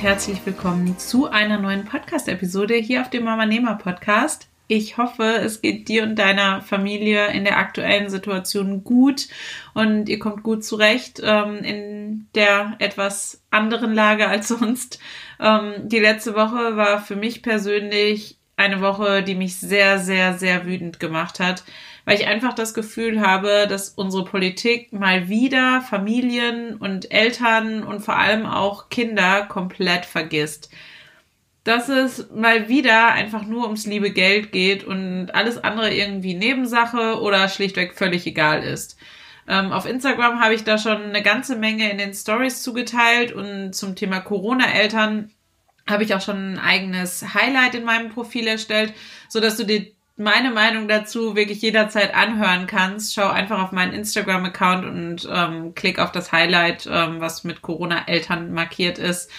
Herzlich willkommen zu einer neuen Podcast-Episode hier auf dem Mama Nehmer Podcast. Ich hoffe, es geht dir und deiner Familie in der aktuellen Situation gut und ihr kommt gut zurecht ähm, in der etwas anderen Lage als sonst. Ähm, die letzte Woche war für mich persönlich eine Woche, die mich sehr, sehr, sehr wütend gemacht hat, weil ich einfach das Gefühl habe, dass unsere Politik mal wieder Familien und Eltern und vor allem auch Kinder komplett vergisst dass es mal wieder einfach nur ums liebe Geld geht und alles andere irgendwie Nebensache oder schlichtweg völlig egal ist. Ähm, auf Instagram habe ich da schon eine ganze Menge in den Stories zugeteilt und zum Thema Corona-Eltern habe ich auch schon ein eigenes Highlight in meinem Profil erstellt, so dass du dir meine Meinung dazu wirklich jederzeit anhören kannst. Schau einfach auf meinen Instagram-Account und ähm, klick auf das Highlight, ähm, was mit Corona-Eltern markiert ist.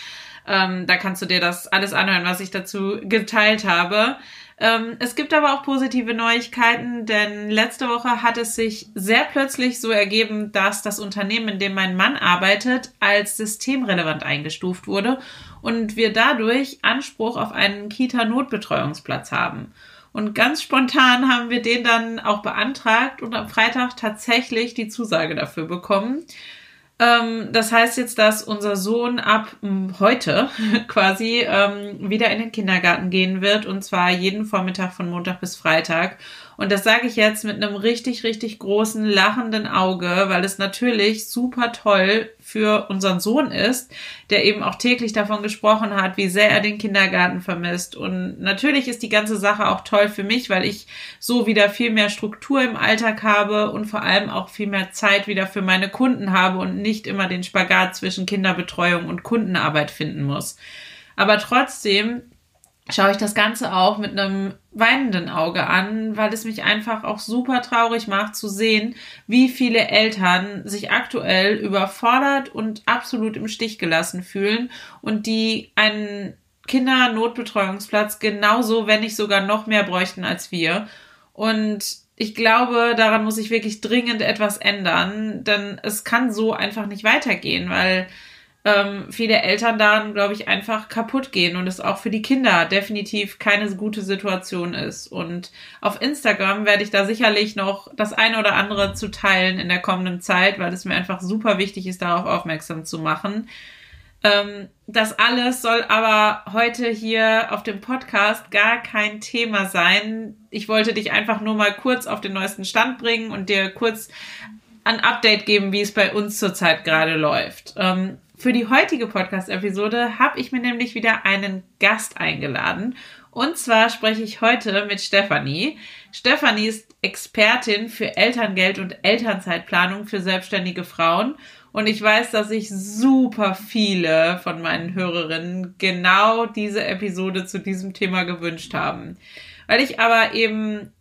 Ähm, da kannst du dir das alles anhören, was ich dazu geteilt habe. Ähm, es gibt aber auch positive Neuigkeiten, denn letzte Woche hat es sich sehr plötzlich so ergeben, dass das Unternehmen, in dem mein Mann arbeitet, als systemrelevant eingestuft wurde und wir dadurch Anspruch auf einen Kita-Notbetreuungsplatz haben. Und ganz spontan haben wir den dann auch beantragt und am Freitag tatsächlich die Zusage dafür bekommen. Ähm, das heißt jetzt, dass unser Sohn ab hm, heute quasi ähm, wieder in den Kindergarten gehen wird und zwar jeden Vormittag von Montag bis Freitag. Und das sage ich jetzt mit einem richtig, richtig großen lachenden Auge, weil es natürlich super toll für unseren Sohn ist, der eben auch täglich davon gesprochen hat, wie sehr er den Kindergarten vermisst. Und natürlich ist die ganze Sache auch toll für mich, weil ich so wieder viel mehr Struktur im Alltag habe und vor allem auch viel mehr Zeit wieder für meine Kunden habe und nicht immer den Spagat zwischen Kinderbetreuung und Kundenarbeit finden muss. Aber trotzdem schaue ich das Ganze auch mit einem weinenden Auge an, weil es mich einfach auch super traurig macht zu sehen, wie viele Eltern sich aktuell überfordert und absolut im Stich gelassen fühlen und die einen Kindernotbetreuungsplatz genauso, wenn nicht sogar noch mehr bräuchten als wir. Und ich glaube, daran muss ich wirklich dringend etwas ändern, denn es kann so einfach nicht weitergehen, weil ähm, viele Eltern daran, glaube ich, einfach kaputt gehen und es auch für die Kinder definitiv keine gute Situation ist. Und auf Instagram werde ich da sicherlich noch das eine oder andere zu teilen in der kommenden Zeit, weil es mir einfach super wichtig ist, darauf aufmerksam zu machen. Ähm, das alles soll aber heute hier auf dem Podcast gar kein Thema sein. Ich wollte dich einfach nur mal kurz auf den neuesten Stand bringen und dir kurz ein Update geben, wie es bei uns zurzeit gerade läuft. Ähm, für die heutige Podcast-Episode habe ich mir nämlich wieder einen Gast eingeladen. Und zwar spreche ich heute mit Stefanie. Stefanie ist Expertin für Elterngeld und Elternzeitplanung für selbstständige Frauen. Und ich weiß, dass sich super viele von meinen Hörerinnen genau diese Episode zu diesem Thema gewünscht haben. Weil ich aber eben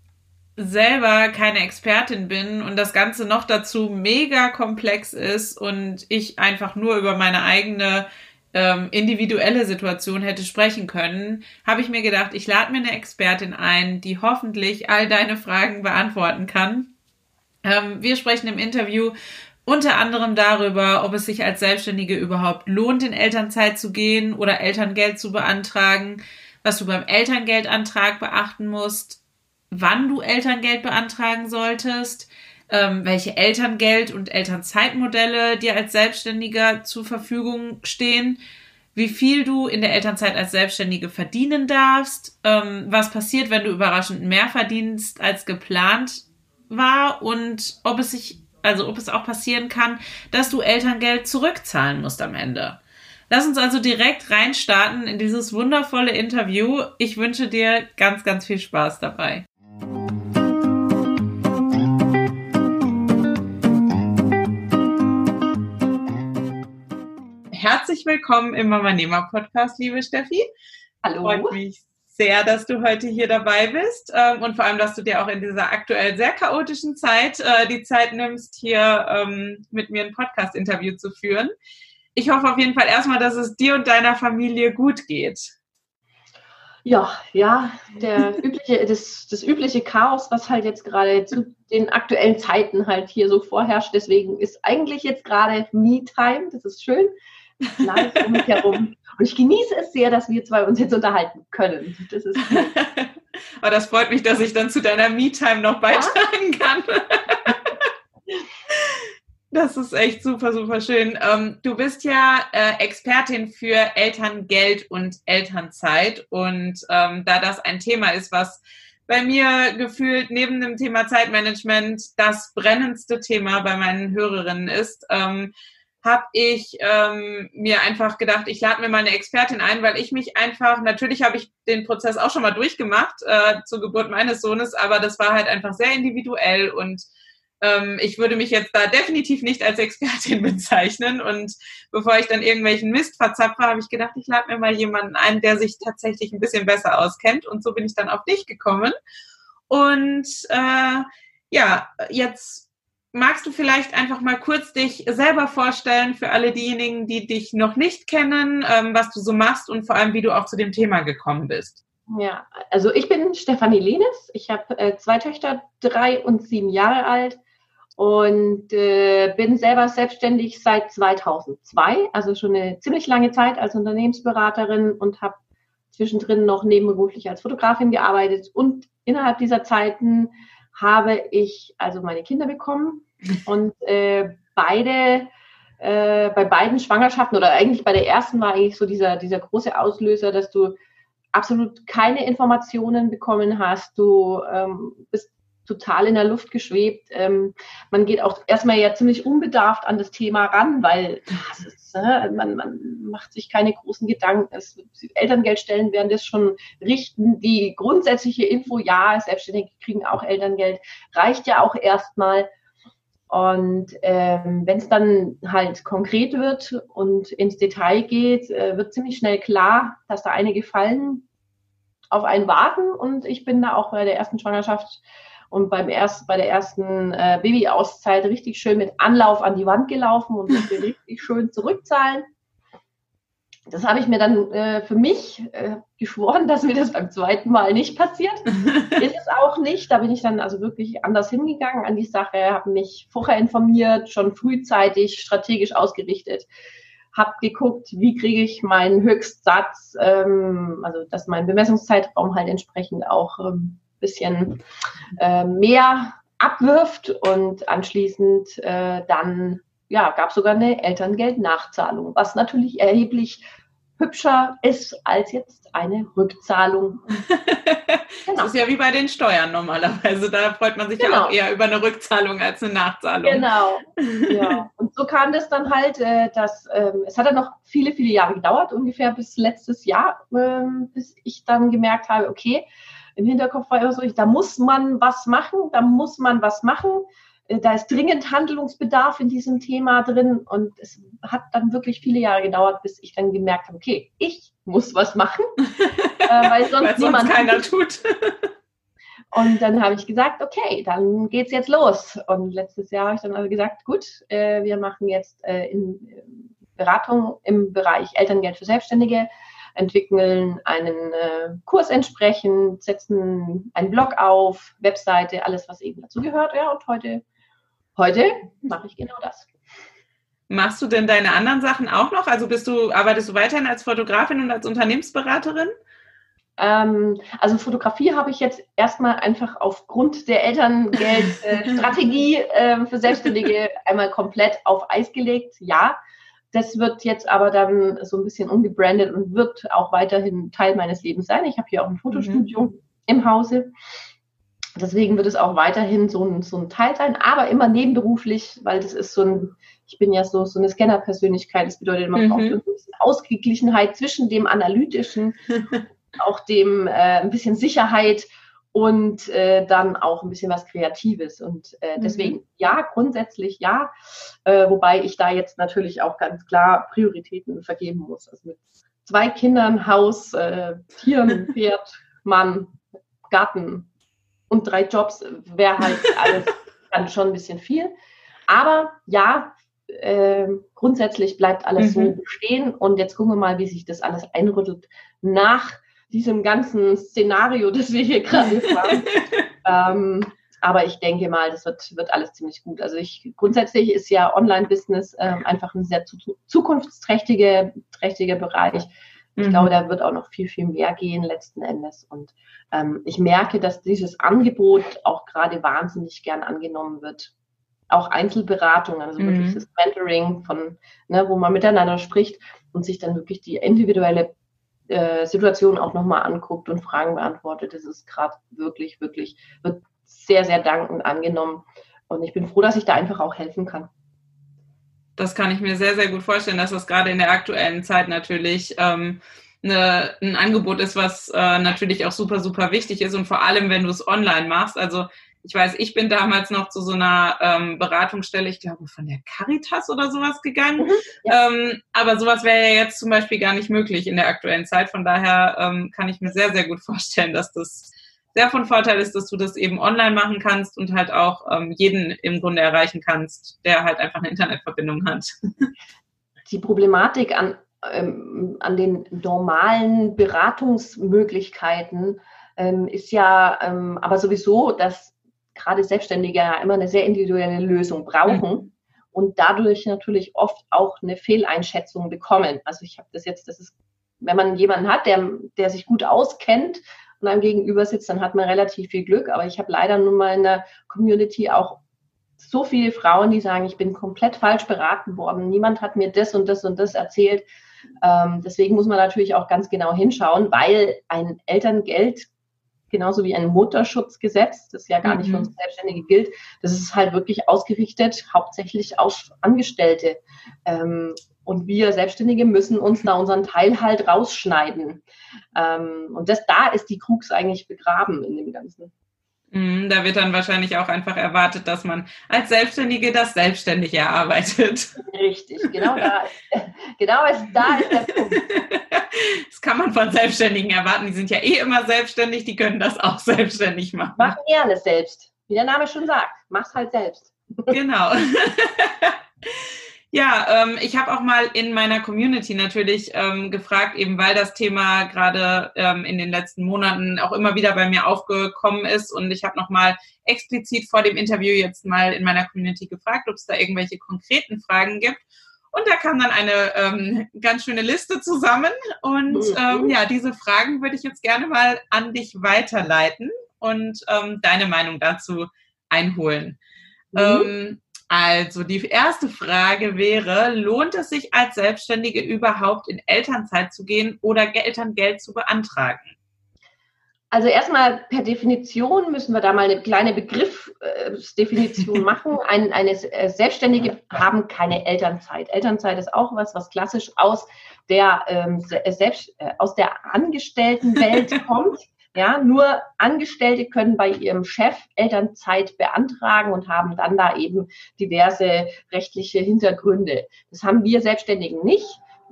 selber keine Expertin bin und das Ganze noch dazu mega komplex ist und ich einfach nur über meine eigene ähm, individuelle Situation hätte sprechen können, habe ich mir gedacht, ich lade mir eine Expertin ein, die hoffentlich all deine Fragen beantworten kann. Ähm, wir sprechen im Interview unter anderem darüber, ob es sich als Selbstständige überhaupt lohnt, in Elternzeit zu gehen oder Elterngeld zu beantragen, was du beim Elterngeldantrag beachten musst, wann du Elterngeld beantragen solltest, ähm, welche Elterngeld- und Elternzeitmodelle dir als Selbstständiger zur Verfügung stehen, wie viel du in der Elternzeit als Selbstständige verdienen darfst, ähm, was passiert, wenn du überraschend mehr verdienst als geplant war und ob es sich, also ob es auch passieren kann, dass du Elterngeld zurückzahlen musst am Ende. Lass uns also direkt reinstarten in dieses wundervolle Interview. Ich wünsche dir ganz, ganz viel Spaß dabei. Herzlich willkommen im Mama Nehmer Podcast, liebe Steffi. Hallo. Freut mich sehr, dass du heute hier dabei bist ähm, und vor allem, dass du dir auch in dieser aktuell sehr chaotischen Zeit äh, die Zeit nimmst, hier ähm, mit mir ein Podcast-Interview zu führen. Ich hoffe auf jeden Fall erstmal, dass es dir und deiner Familie gut geht. Ja, ja, der übliche, das, das übliche Chaos, was halt jetzt gerade zu den aktuellen Zeiten halt hier so vorherrscht. Deswegen ist eigentlich jetzt gerade Me-Time. Das ist schön. Live um mich herum. Und ich genieße es sehr, dass wir zwei uns jetzt unterhalten können. Das ist Aber das freut mich, dass ich dann zu deiner Me-Time noch beitragen ja? kann. Das ist echt super, super schön. Ähm, du bist ja äh, Expertin für Elterngeld und Elternzeit. Und ähm, da das ein Thema ist, was bei mir gefühlt neben dem Thema Zeitmanagement das brennendste Thema bei meinen Hörerinnen ist, ähm, habe ich ähm, mir einfach gedacht, ich lade mir mal eine Expertin ein, weil ich mich einfach, natürlich habe ich den Prozess auch schon mal durchgemacht äh, zur Geburt meines Sohnes, aber das war halt einfach sehr individuell und ähm, ich würde mich jetzt da definitiv nicht als Expertin bezeichnen. Und bevor ich dann irgendwelchen Mist verzapfe, habe ich gedacht, ich lade mir mal jemanden ein, der sich tatsächlich ein bisschen besser auskennt. Und so bin ich dann auf dich gekommen. Und äh, ja, jetzt magst du vielleicht einfach mal kurz dich selber vorstellen für alle diejenigen, die dich noch nicht kennen, ähm, was du so machst und vor allem, wie du auch zu dem Thema gekommen bist. Ja, also ich bin Stefanie Lehnes. Ich habe äh, zwei Töchter, drei und sieben Jahre alt und äh, bin selber selbstständig seit 2002, also schon eine ziemlich lange Zeit als Unternehmensberaterin und habe zwischendrin noch nebenberuflich als Fotografin gearbeitet und innerhalb dieser Zeiten habe ich also meine Kinder bekommen und äh, beide, äh, bei beiden Schwangerschaften oder eigentlich bei der ersten war eigentlich so dieser, dieser große Auslöser, dass du absolut keine Informationen bekommen hast. Du ähm, bist total in der Luft geschwebt. Ähm, man geht auch erstmal ja ziemlich unbedarft an das Thema ran, weil ist, äh, man, man, macht sich keine großen Gedanken. Es, Elterngeldstellen werden das schon richten. Die grundsätzliche Info, ja, Selbstständige kriegen auch Elterngeld, reicht ja auch erstmal. Und ähm, wenn es dann halt konkret wird und ins Detail geht, äh, wird ziemlich schnell klar, dass da einige Fallen auf einen warten. Und ich bin da auch bei der ersten Schwangerschaft und beim ersten, bei der ersten äh, Babyauszeit richtig schön mit Anlauf an die Wand gelaufen und musste richtig schön zurückzahlen. Das habe ich mir dann äh, für mich äh, geschworen, dass mir das beim zweiten Mal nicht passiert. Ist es auch nicht. Da bin ich dann also wirklich anders hingegangen an die Sache, habe mich vorher informiert, schon frühzeitig strategisch ausgerichtet, habe geguckt, wie kriege ich meinen Höchstsatz, ähm, also dass mein Bemessungszeitraum halt entsprechend auch ähm, bisschen äh, mehr abwirft und anschließend äh, dann ja, gab sogar eine Elterngeldnachzahlung, was natürlich erheblich hübscher ist als jetzt eine Rückzahlung. genau. Das ist ja wie bei den Steuern normalerweise. Da freut man sich genau. ja auch eher über eine Rückzahlung als eine Nachzahlung. Genau. Ja. Und so kam das dann halt, äh, dass ähm, es hat dann noch viele, viele Jahre gedauert, ungefähr bis letztes Jahr, ähm, bis ich dann gemerkt habe, okay, im Hinterkopf war immer so, da muss man was machen, da muss man was machen. Äh, da ist dringend Handlungsbedarf in diesem Thema drin und es hat dann wirklich viele Jahre gedauert, bis ich dann gemerkt habe, okay, ich muss was machen, äh, weil sonst, weil sonst keiner tut. Und dann habe ich gesagt, okay, dann geht's jetzt los. Und letztes Jahr habe ich dann also gesagt, gut, äh, wir machen jetzt äh, in äh, Beratung im Bereich Elterngeld für Selbstständige entwickeln einen äh, Kurs entsprechend, setzen einen Blog auf, Webseite, alles, was eben dazu gehört. Ja, und heute, heute mache ich genau das. Machst du denn deine anderen Sachen auch noch? Also bist du, arbeitest du weiterhin als Fotografin und als Unternehmensberaterin? Ähm, also Fotografie habe ich jetzt erstmal einfach aufgrund der Elterngeldstrategie äh, für Selbstständige einmal komplett auf Eis gelegt. Ja, das wird jetzt aber dann so ein bisschen umgebrandet und wird auch weiterhin Teil meines Lebens sein. Ich habe hier auch ein Fotostudio mhm. im Hause. Deswegen wird es auch weiterhin so ein, so ein Teil sein, aber immer nebenberuflich, weil das ist so ein, ich bin ja so, so eine Scanner-Persönlichkeit. Das bedeutet, man mhm. braucht ein bisschen Ausgeglichenheit zwischen dem Analytischen, auch dem äh, ein bisschen Sicherheit und äh, dann auch ein bisschen was Kreatives. Und äh, mhm. deswegen mhm. ja, grundsätzlich ja, äh, wobei ich da jetzt natürlich auch ganz klar Prioritäten vergeben muss. Also mit zwei Kindern, Haus, äh, Tieren, Pferd, Mann, Garten und drei Jobs wäre halt alles dann schon ein bisschen viel. Aber ja, äh, grundsätzlich bleibt alles mhm. so bestehen. Und jetzt gucken wir mal, wie sich das alles einrüttelt nach diesem ganzen Szenario, das wir hier gerade haben. ähm, aber ich denke mal, das wird, wird alles ziemlich gut. Also ich grundsätzlich ist ja Online-Business ähm, einfach ein sehr zu, zukunftsträchtiger trächtiger Bereich. Ich mhm. glaube, da wird auch noch viel, viel mehr gehen letzten Endes. Und ähm, ich merke, dass dieses Angebot auch gerade wahnsinnig gern angenommen wird. Auch Einzelberatungen, also mhm. wirklich das Mentoring von, ne, wo man miteinander spricht und sich dann wirklich die individuelle äh, Situation auch nochmal anguckt und Fragen beantwortet. Das ist gerade wirklich, wirklich, wird sehr, sehr dankend angenommen. Und ich bin froh, dass ich da einfach auch helfen kann. Das kann ich mir sehr, sehr gut vorstellen, dass das gerade in der aktuellen Zeit natürlich ähm, eine, ein Angebot ist, was äh, natürlich auch super, super wichtig ist und vor allem, wenn du es online machst. Also ich weiß, ich bin damals noch zu so einer ähm, Beratungsstelle, ich glaube von der Caritas oder sowas gegangen. Mhm, ja. ähm, aber sowas wäre ja jetzt zum Beispiel gar nicht möglich in der aktuellen Zeit. Von daher ähm, kann ich mir sehr, sehr gut vorstellen, dass das sehr von Vorteil ist, dass du das eben online machen kannst und halt auch ähm, jeden im Grunde erreichen kannst, der halt einfach eine Internetverbindung hat. Die Problematik an, ähm, an den normalen Beratungsmöglichkeiten ähm, ist ja aber sowieso, dass gerade Selbstständige ja immer eine sehr individuelle Lösung brauchen. Mhm. Und dadurch natürlich oft auch eine Fehleinschätzung bekommen. Also ich habe das jetzt, das ist, wenn man jemanden hat, der, der sich gut auskennt und einem gegenüber sitzt, dann hat man relativ viel Glück. Aber ich habe leider nun mal in der Community auch so viele Frauen, die sagen, ich bin komplett falsch beraten worden. Niemand hat mir das und das und das erzählt. Ähm, deswegen muss man natürlich auch ganz genau hinschauen, weil ein Elterngeld genauso wie ein Mutterschutzgesetz, das ja gar nicht für mhm. uns Selbstständige gilt. Das ist halt wirklich ausgerichtet hauptsächlich auf Angestellte. Ähm, und wir Selbstständige müssen uns da unseren Teil halt rausschneiden. Ähm, und das, da ist die Krux eigentlich begraben in dem Ganzen. Mhm, da wird dann wahrscheinlich auch einfach erwartet, dass man als Selbstständige das selbstständig erarbeitet. Richtig, genau da, genau ist, da ist der Punkt. Das kann man von Selbstständigen erwarten. Die sind ja eh immer selbstständig, die können das auch selbstständig machen. Mach gerne selbst. Wie der Name schon sagt, mach's halt selbst. Genau. Ja, ähm, ich habe auch mal in meiner Community natürlich ähm, gefragt, eben weil das Thema gerade ähm, in den letzten Monaten auch immer wieder bei mir aufgekommen ist. Und ich habe nochmal explizit vor dem Interview jetzt mal in meiner Community gefragt, ob es da irgendwelche konkreten Fragen gibt. Und da kam dann eine ähm, ganz schöne Liste zusammen. Und mhm. ähm, ja, diese Fragen würde ich jetzt gerne mal an dich weiterleiten und ähm, deine Meinung dazu einholen. Mhm. Also die erste Frage wäre, lohnt es sich als Selbstständige überhaupt in Elternzeit zu gehen oder Elterngeld zu beantragen? Also erstmal per Definition müssen wir da mal eine kleine Begriffsdefinition machen. Ein, eine äh, Selbstständige haben keine Elternzeit. Elternzeit ist auch was, was klassisch aus der ähm, selbst äh, aus der Angestelltenwelt kommt. Ja, nur Angestellte können bei ihrem Chef Elternzeit beantragen und haben dann da eben diverse rechtliche Hintergründe. Das haben wir Selbstständigen nicht.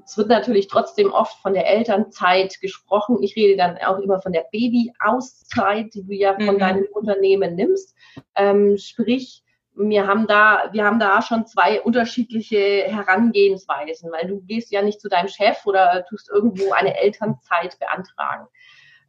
Es wird natürlich trotzdem oft von der Elternzeit gesprochen. Ich rede dann auch immer von der Babyauszeit, die du ja von mhm. deinem Unternehmen nimmst. Ähm, sprich, wir haben da, wir haben da schon zwei unterschiedliche Herangehensweisen, weil du gehst ja nicht zu deinem Chef oder tust irgendwo eine Elternzeit beantragen.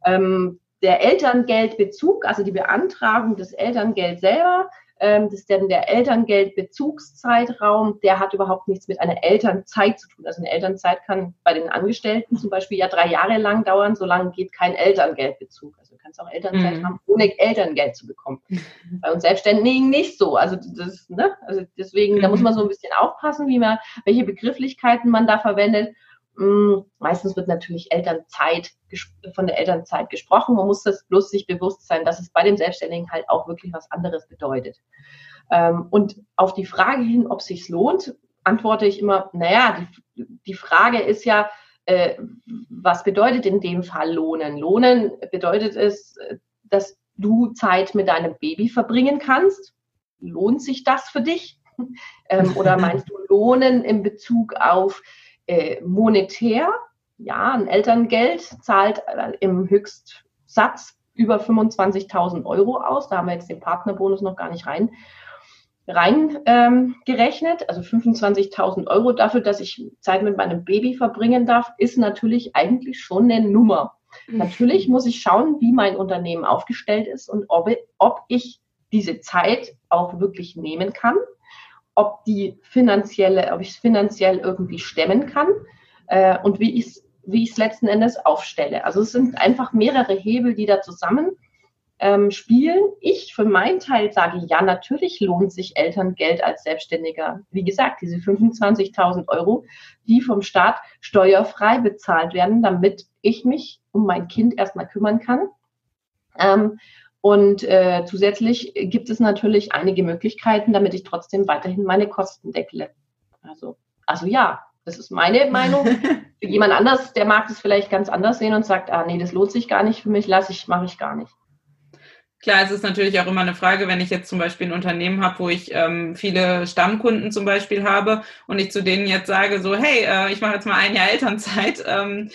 Ähm, der Elterngeldbezug, also die Beantragung des Elterngelds selber, ähm, das ist dann der Elterngeldbezugszeitraum, der hat überhaupt nichts mit einer Elternzeit zu tun. Also eine Elternzeit kann bei den Angestellten zum Beispiel ja drei Jahre lang dauern, solange geht kein Elterngeldbezug. Also du kannst auch Elternzeit mhm. haben, ohne Elterngeld zu bekommen. Mhm. Bei uns Selbstständigen nicht so. Also das, ne? Also deswegen, mhm. da muss man so ein bisschen aufpassen, wie man, welche Begrifflichkeiten man da verwendet. Hm, meistens wird natürlich Elternzeit von der Elternzeit gesprochen. Man muss das bloß sich bewusst sein, dass es bei dem Selbstständigen halt auch wirklich was anderes bedeutet. Ähm, und auf die Frage hin, ob es sich lohnt, antworte ich immer, naja, die, die Frage ist ja, äh, was bedeutet in dem Fall lohnen? Lohnen bedeutet es, dass du Zeit mit deinem Baby verbringen kannst. Lohnt sich das für dich? Ähm, oder meinst du Lohnen in Bezug auf äh, monetär? Ja, ein Elterngeld zahlt äh, im Höchstsatz über 25.000 Euro aus. Da haben wir jetzt den Partnerbonus noch gar nicht rein rein ähm, gerechnet, also 25.000 Euro dafür, dass ich Zeit mit meinem Baby verbringen darf, ist natürlich eigentlich schon eine Nummer. Mhm. Natürlich muss ich schauen, wie mein Unternehmen aufgestellt ist und ob, ob ich diese Zeit auch wirklich nehmen kann, ob die finanzielle, ob ich es finanziell irgendwie stemmen kann äh, und wie ich es wie ich es letzten Endes aufstelle. Also es sind einfach mehrere Hebel, die da zusammen ähm, spielen. Ich für meinen Teil sage, ja, natürlich lohnt sich Elterngeld als Selbstständiger. Wie gesagt, diese 25.000 Euro, die vom Staat steuerfrei bezahlt werden, damit ich mich um mein Kind erstmal kümmern kann. Ähm, und äh, zusätzlich gibt es natürlich einige Möglichkeiten, damit ich trotzdem weiterhin meine Kosten deckle. Also, also ja, das ist meine Meinung. Für jemand anders, der mag das vielleicht ganz anders sehen und sagt, ah nee, das lohnt sich gar nicht für mich, lasse ich, mache ich gar nicht. Klar, es ist natürlich auch immer eine Frage, wenn ich jetzt zum Beispiel ein Unternehmen habe, wo ich ähm, viele Stammkunden zum Beispiel habe und ich zu denen jetzt sage, so, hey, äh, ich mache jetzt mal ein Jahr Elternzeit ähm,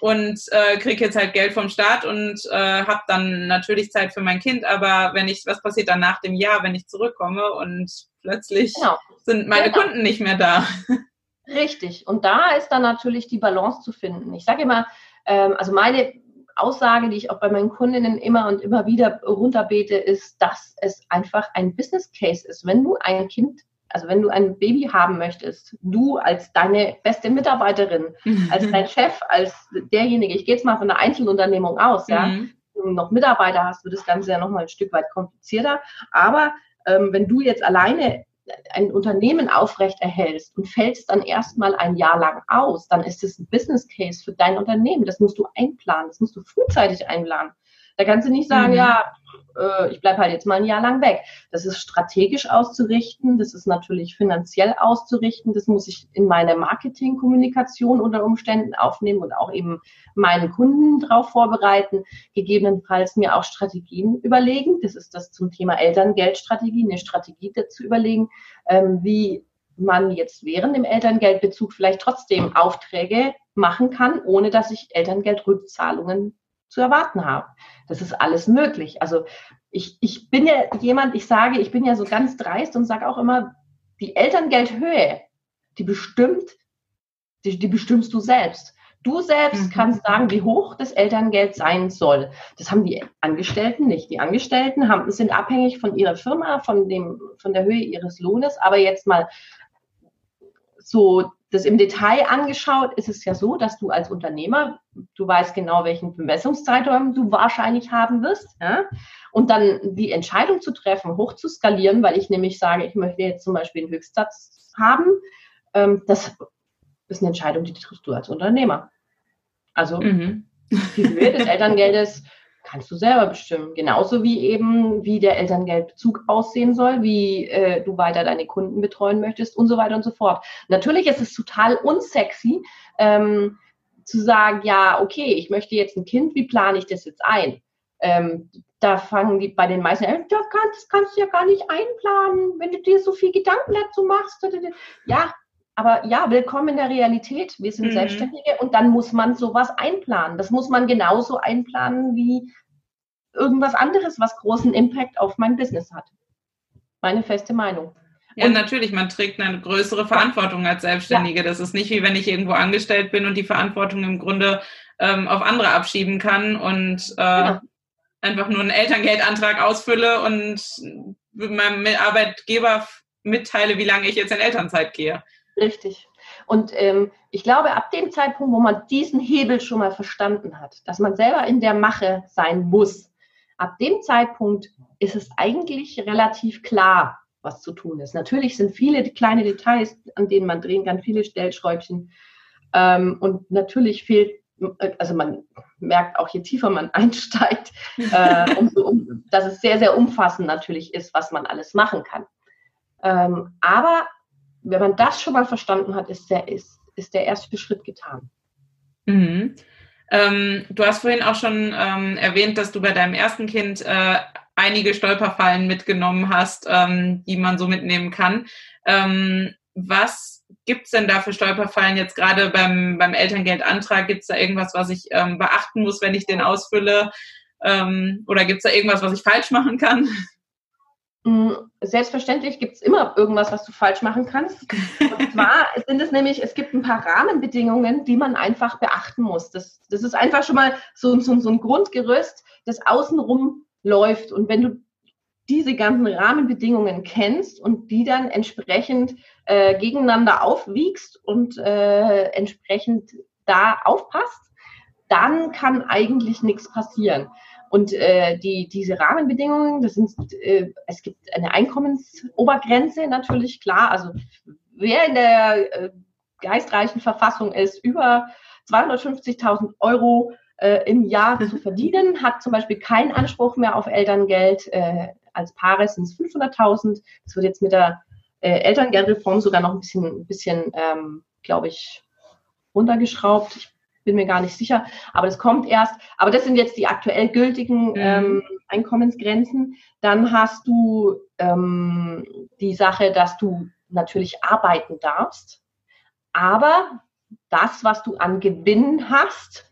und äh, kriege jetzt halt Geld vom Staat und äh, habe dann natürlich Zeit für mein Kind, aber wenn ich, was passiert dann nach dem Jahr, wenn ich zurückkomme und plötzlich genau. sind meine genau. Kunden nicht mehr da? Richtig. Und da ist dann natürlich die Balance zu finden. Ich sage immer, ähm, also meine Aussage, die ich auch bei meinen Kundinnen immer und immer wieder runterbete, ist, dass es einfach ein Business Case ist. Wenn du ein Kind, also wenn du ein Baby haben möchtest, du als deine beste Mitarbeiterin, als dein Chef, als derjenige, ich gehe jetzt mal von einer Einzelunternehmung aus, ja, mhm. du noch Mitarbeiter hast, wird das Ganze ja nochmal ein Stück weit komplizierter. Aber ähm, wenn du jetzt alleine ein Unternehmen aufrecht erhältst und fällst dann erstmal ein Jahr lang aus, dann ist es ein Business Case für dein Unternehmen. Das musst du einplanen, das musst du frühzeitig einplanen. Da kannst du nicht sagen, mhm. ja, äh, ich bleibe halt jetzt mal ein Jahr lang weg. Das ist strategisch auszurichten, das ist natürlich finanziell auszurichten, das muss ich in meine Marketingkommunikation unter Umständen aufnehmen und auch eben meinen Kunden darauf vorbereiten, gegebenenfalls mir auch Strategien überlegen. Das ist das zum Thema Elterngeldstrategie, eine Strategie dazu überlegen, ähm, wie man jetzt während dem Elterngeldbezug vielleicht trotzdem Aufträge machen kann, ohne dass ich Elterngeldrückzahlungen zu erwarten habe. Das ist alles möglich. Also ich, ich bin ja jemand, ich sage, ich bin ja so ganz dreist und sage auch immer, die Elterngeldhöhe, die bestimmt, die, die bestimmst du selbst. Du selbst mhm. kannst sagen, wie hoch das Elterngeld sein soll. Das haben die Angestellten nicht. Die Angestellten haben, sind abhängig von ihrer Firma, von, dem, von der Höhe ihres Lohnes. Aber jetzt mal so das im Detail angeschaut, ist es ja so, dass du als Unternehmer, du weißt genau, welchen Bemessungszeitraum du wahrscheinlich haben wirst. Ja? Und dann die Entscheidung zu treffen, hoch zu skalieren, weil ich nämlich sage, ich möchte jetzt zum Beispiel einen Höchstsatz haben, ähm, das ist eine Entscheidung, die triffst du als Unternehmer. Also mhm. die Höhe des Elterngeldes kannst du selber bestimmen. Genauso wie eben, wie der Elterngeldbezug aussehen soll, wie äh, du weiter deine Kunden betreuen möchtest und so weiter und so fort. Natürlich ist es total unsexy, ähm, zu sagen, ja, okay, ich möchte jetzt ein Kind, wie plane ich das jetzt ein? Ähm, da fangen die bei den meisten an, das kannst, kannst du ja gar nicht einplanen, wenn du dir so viel Gedanken dazu machst. Ja, aber ja, willkommen in der Realität. Wir sind mhm. Selbstständige und dann muss man sowas einplanen. Das muss man genauso einplanen wie irgendwas anderes, was großen Impact auf mein Business hat. Meine feste Meinung. Ja, und natürlich, man trägt eine größere Verantwortung als Selbstständige. Ja. Das ist nicht wie wenn ich irgendwo angestellt bin und die Verantwortung im Grunde ähm, auf andere abschieben kann und äh, ja. einfach nur einen Elterngeldantrag ausfülle und meinem Arbeitgeber mitteile, wie lange ich jetzt in Elternzeit gehe. Richtig. Und ähm, ich glaube, ab dem Zeitpunkt, wo man diesen Hebel schon mal verstanden hat, dass man selber in der Mache sein muss, ab dem Zeitpunkt ist es eigentlich relativ klar, was zu tun ist. Natürlich sind viele kleine Details, an denen man drehen kann, viele Stellschräubchen. Ähm, und natürlich fehlt, also man merkt auch, je tiefer man einsteigt, äh, umso, um, dass es sehr, sehr umfassend natürlich ist, was man alles machen kann. Ähm, aber wenn man das schon mal verstanden hat, ist der, ist, ist der erste Schritt getan. Mhm. Ähm, du hast vorhin auch schon ähm, erwähnt, dass du bei deinem ersten Kind äh, einige Stolperfallen mitgenommen hast, ähm, die man so mitnehmen kann. Ähm, was gibt's denn da für Stolperfallen jetzt gerade beim, beim Elterngeldantrag? Gibt's da irgendwas, was ich ähm, beachten muss, wenn ich den ausfülle? Ähm, oder gibt's da irgendwas, was ich falsch machen kann? Mm, selbstverständlich gibt es immer irgendwas, was du falsch machen kannst. Und zwar sind es nämlich, es gibt ein paar Rahmenbedingungen, die man einfach beachten muss. Das, das ist einfach schon mal so, so, so ein Grundgerüst, das außenrum läuft. Und wenn du diese ganzen Rahmenbedingungen kennst und die dann entsprechend äh, gegeneinander aufwiegst und äh, entsprechend da aufpasst, dann kann eigentlich nichts passieren. Und äh, die, diese Rahmenbedingungen, das sind, äh, es gibt eine Einkommensobergrenze natürlich, klar. Also wer in der äh, geistreichen Verfassung ist, über 250.000 Euro äh, im Jahr zu verdienen, hat zum Beispiel keinen Anspruch mehr auf Elterngeld. Äh, als Paare sind es 500.000. Das wird jetzt mit der äh, Elterngeldreform sogar noch ein bisschen, ein bisschen ähm, glaube ich, runtergeschraubt. Ich bin mir gar nicht sicher, aber das kommt erst. Aber das sind jetzt die aktuell gültigen mhm. ähm, Einkommensgrenzen. Dann hast du ähm, die Sache, dass du natürlich arbeiten darfst, aber das, was du an Gewinn hast,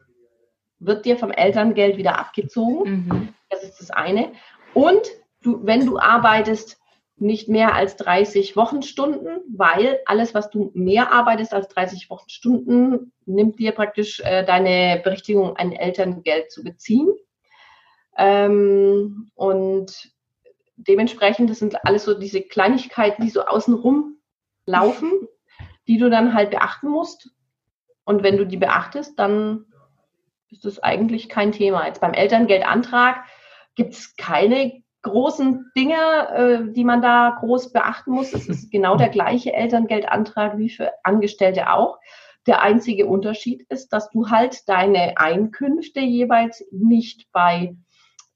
wird dir vom Elterngeld wieder abgezogen. Mhm. Das ist das eine. Und du, wenn du arbeitest, nicht mehr als 30 Wochenstunden, weil alles, was du mehr arbeitest als 30 Wochenstunden, nimmt dir praktisch äh, deine Berechtigung, ein Elterngeld zu beziehen. Ähm, und dementsprechend, das sind alles so diese Kleinigkeiten, die so außenrum laufen, die du dann halt beachten musst. Und wenn du die beachtest, dann ist das eigentlich kein Thema. Jetzt beim Elterngeldantrag gibt es keine großen Dinge, äh, die man da groß beachten muss. Es ist genau der gleiche Elterngeldantrag wie für Angestellte auch. Der einzige Unterschied ist, dass du halt deine Einkünfte jeweils nicht bei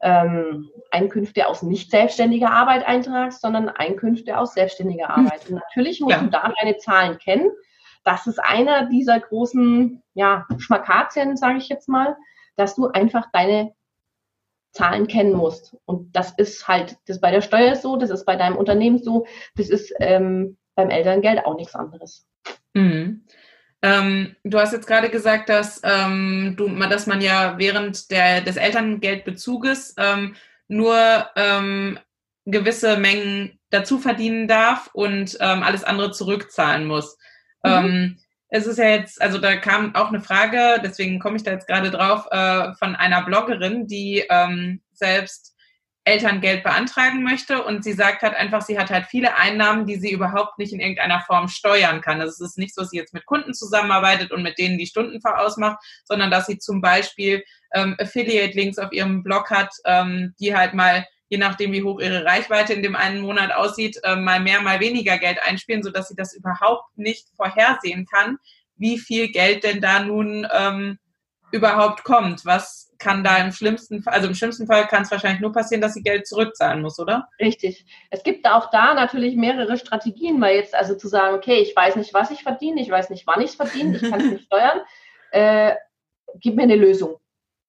ähm, Einkünfte aus nicht selbstständiger Arbeit eintragst, sondern Einkünfte aus selbstständiger. Arbeit. Und natürlich musst ja. du da deine Zahlen kennen. Das ist einer dieser großen ja, Schmakazien, sage ich jetzt mal, dass du einfach deine Zahlen kennen musst. Und das ist halt, das ist bei der Steuer so, das ist bei deinem Unternehmen so, das ist ähm, beim Elterngeld auch nichts anderes. Mhm. Ähm, du hast jetzt gerade gesagt, dass, ähm, du, dass man ja während der, des Elterngeldbezuges ähm, nur ähm, gewisse Mengen dazu verdienen darf und ähm, alles andere zurückzahlen muss. Mhm. Ähm, es ist ja jetzt, also da kam auch eine Frage, deswegen komme ich da jetzt gerade drauf, äh, von einer Bloggerin, die ähm, selbst Elterngeld beantragen möchte und sie sagt halt einfach, sie hat halt viele Einnahmen, die sie überhaupt nicht in irgendeiner Form steuern kann. Also es ist nicht so, dass sie jetzt mit Kunden zusammenarbeitet und mit denen die Stunden ausmacht, sondern dass sie zum Beispiel ähm, Affiliate-Links auf ihrem Blog hat, ähm, die halt mal je nachdem, wie hoch ihre Reichweite in dem einen Monat aussieht, äh, mal mehr, mal weniger Geld einspielen, sodass sie das überhaupt nicht vorhersehen kann, wie viel Geld denn da nun ähm, überhaupt kommt. Was kann da im schlimmsten Fall, also im schlimmsten Fall kann es wahrscheinlich nur passieren, dass sie Geld zurückzahlen muss, oder? Richtig. Es gibt auch da natürlich mehrere Strategien, weil jetzt also zu sagen, okay, ich weiß nicht, was ich verdiene, ich weiß nicht, wann ich es verdiene, ich kann es nicht steuern, äh, gib mir eine Lösung.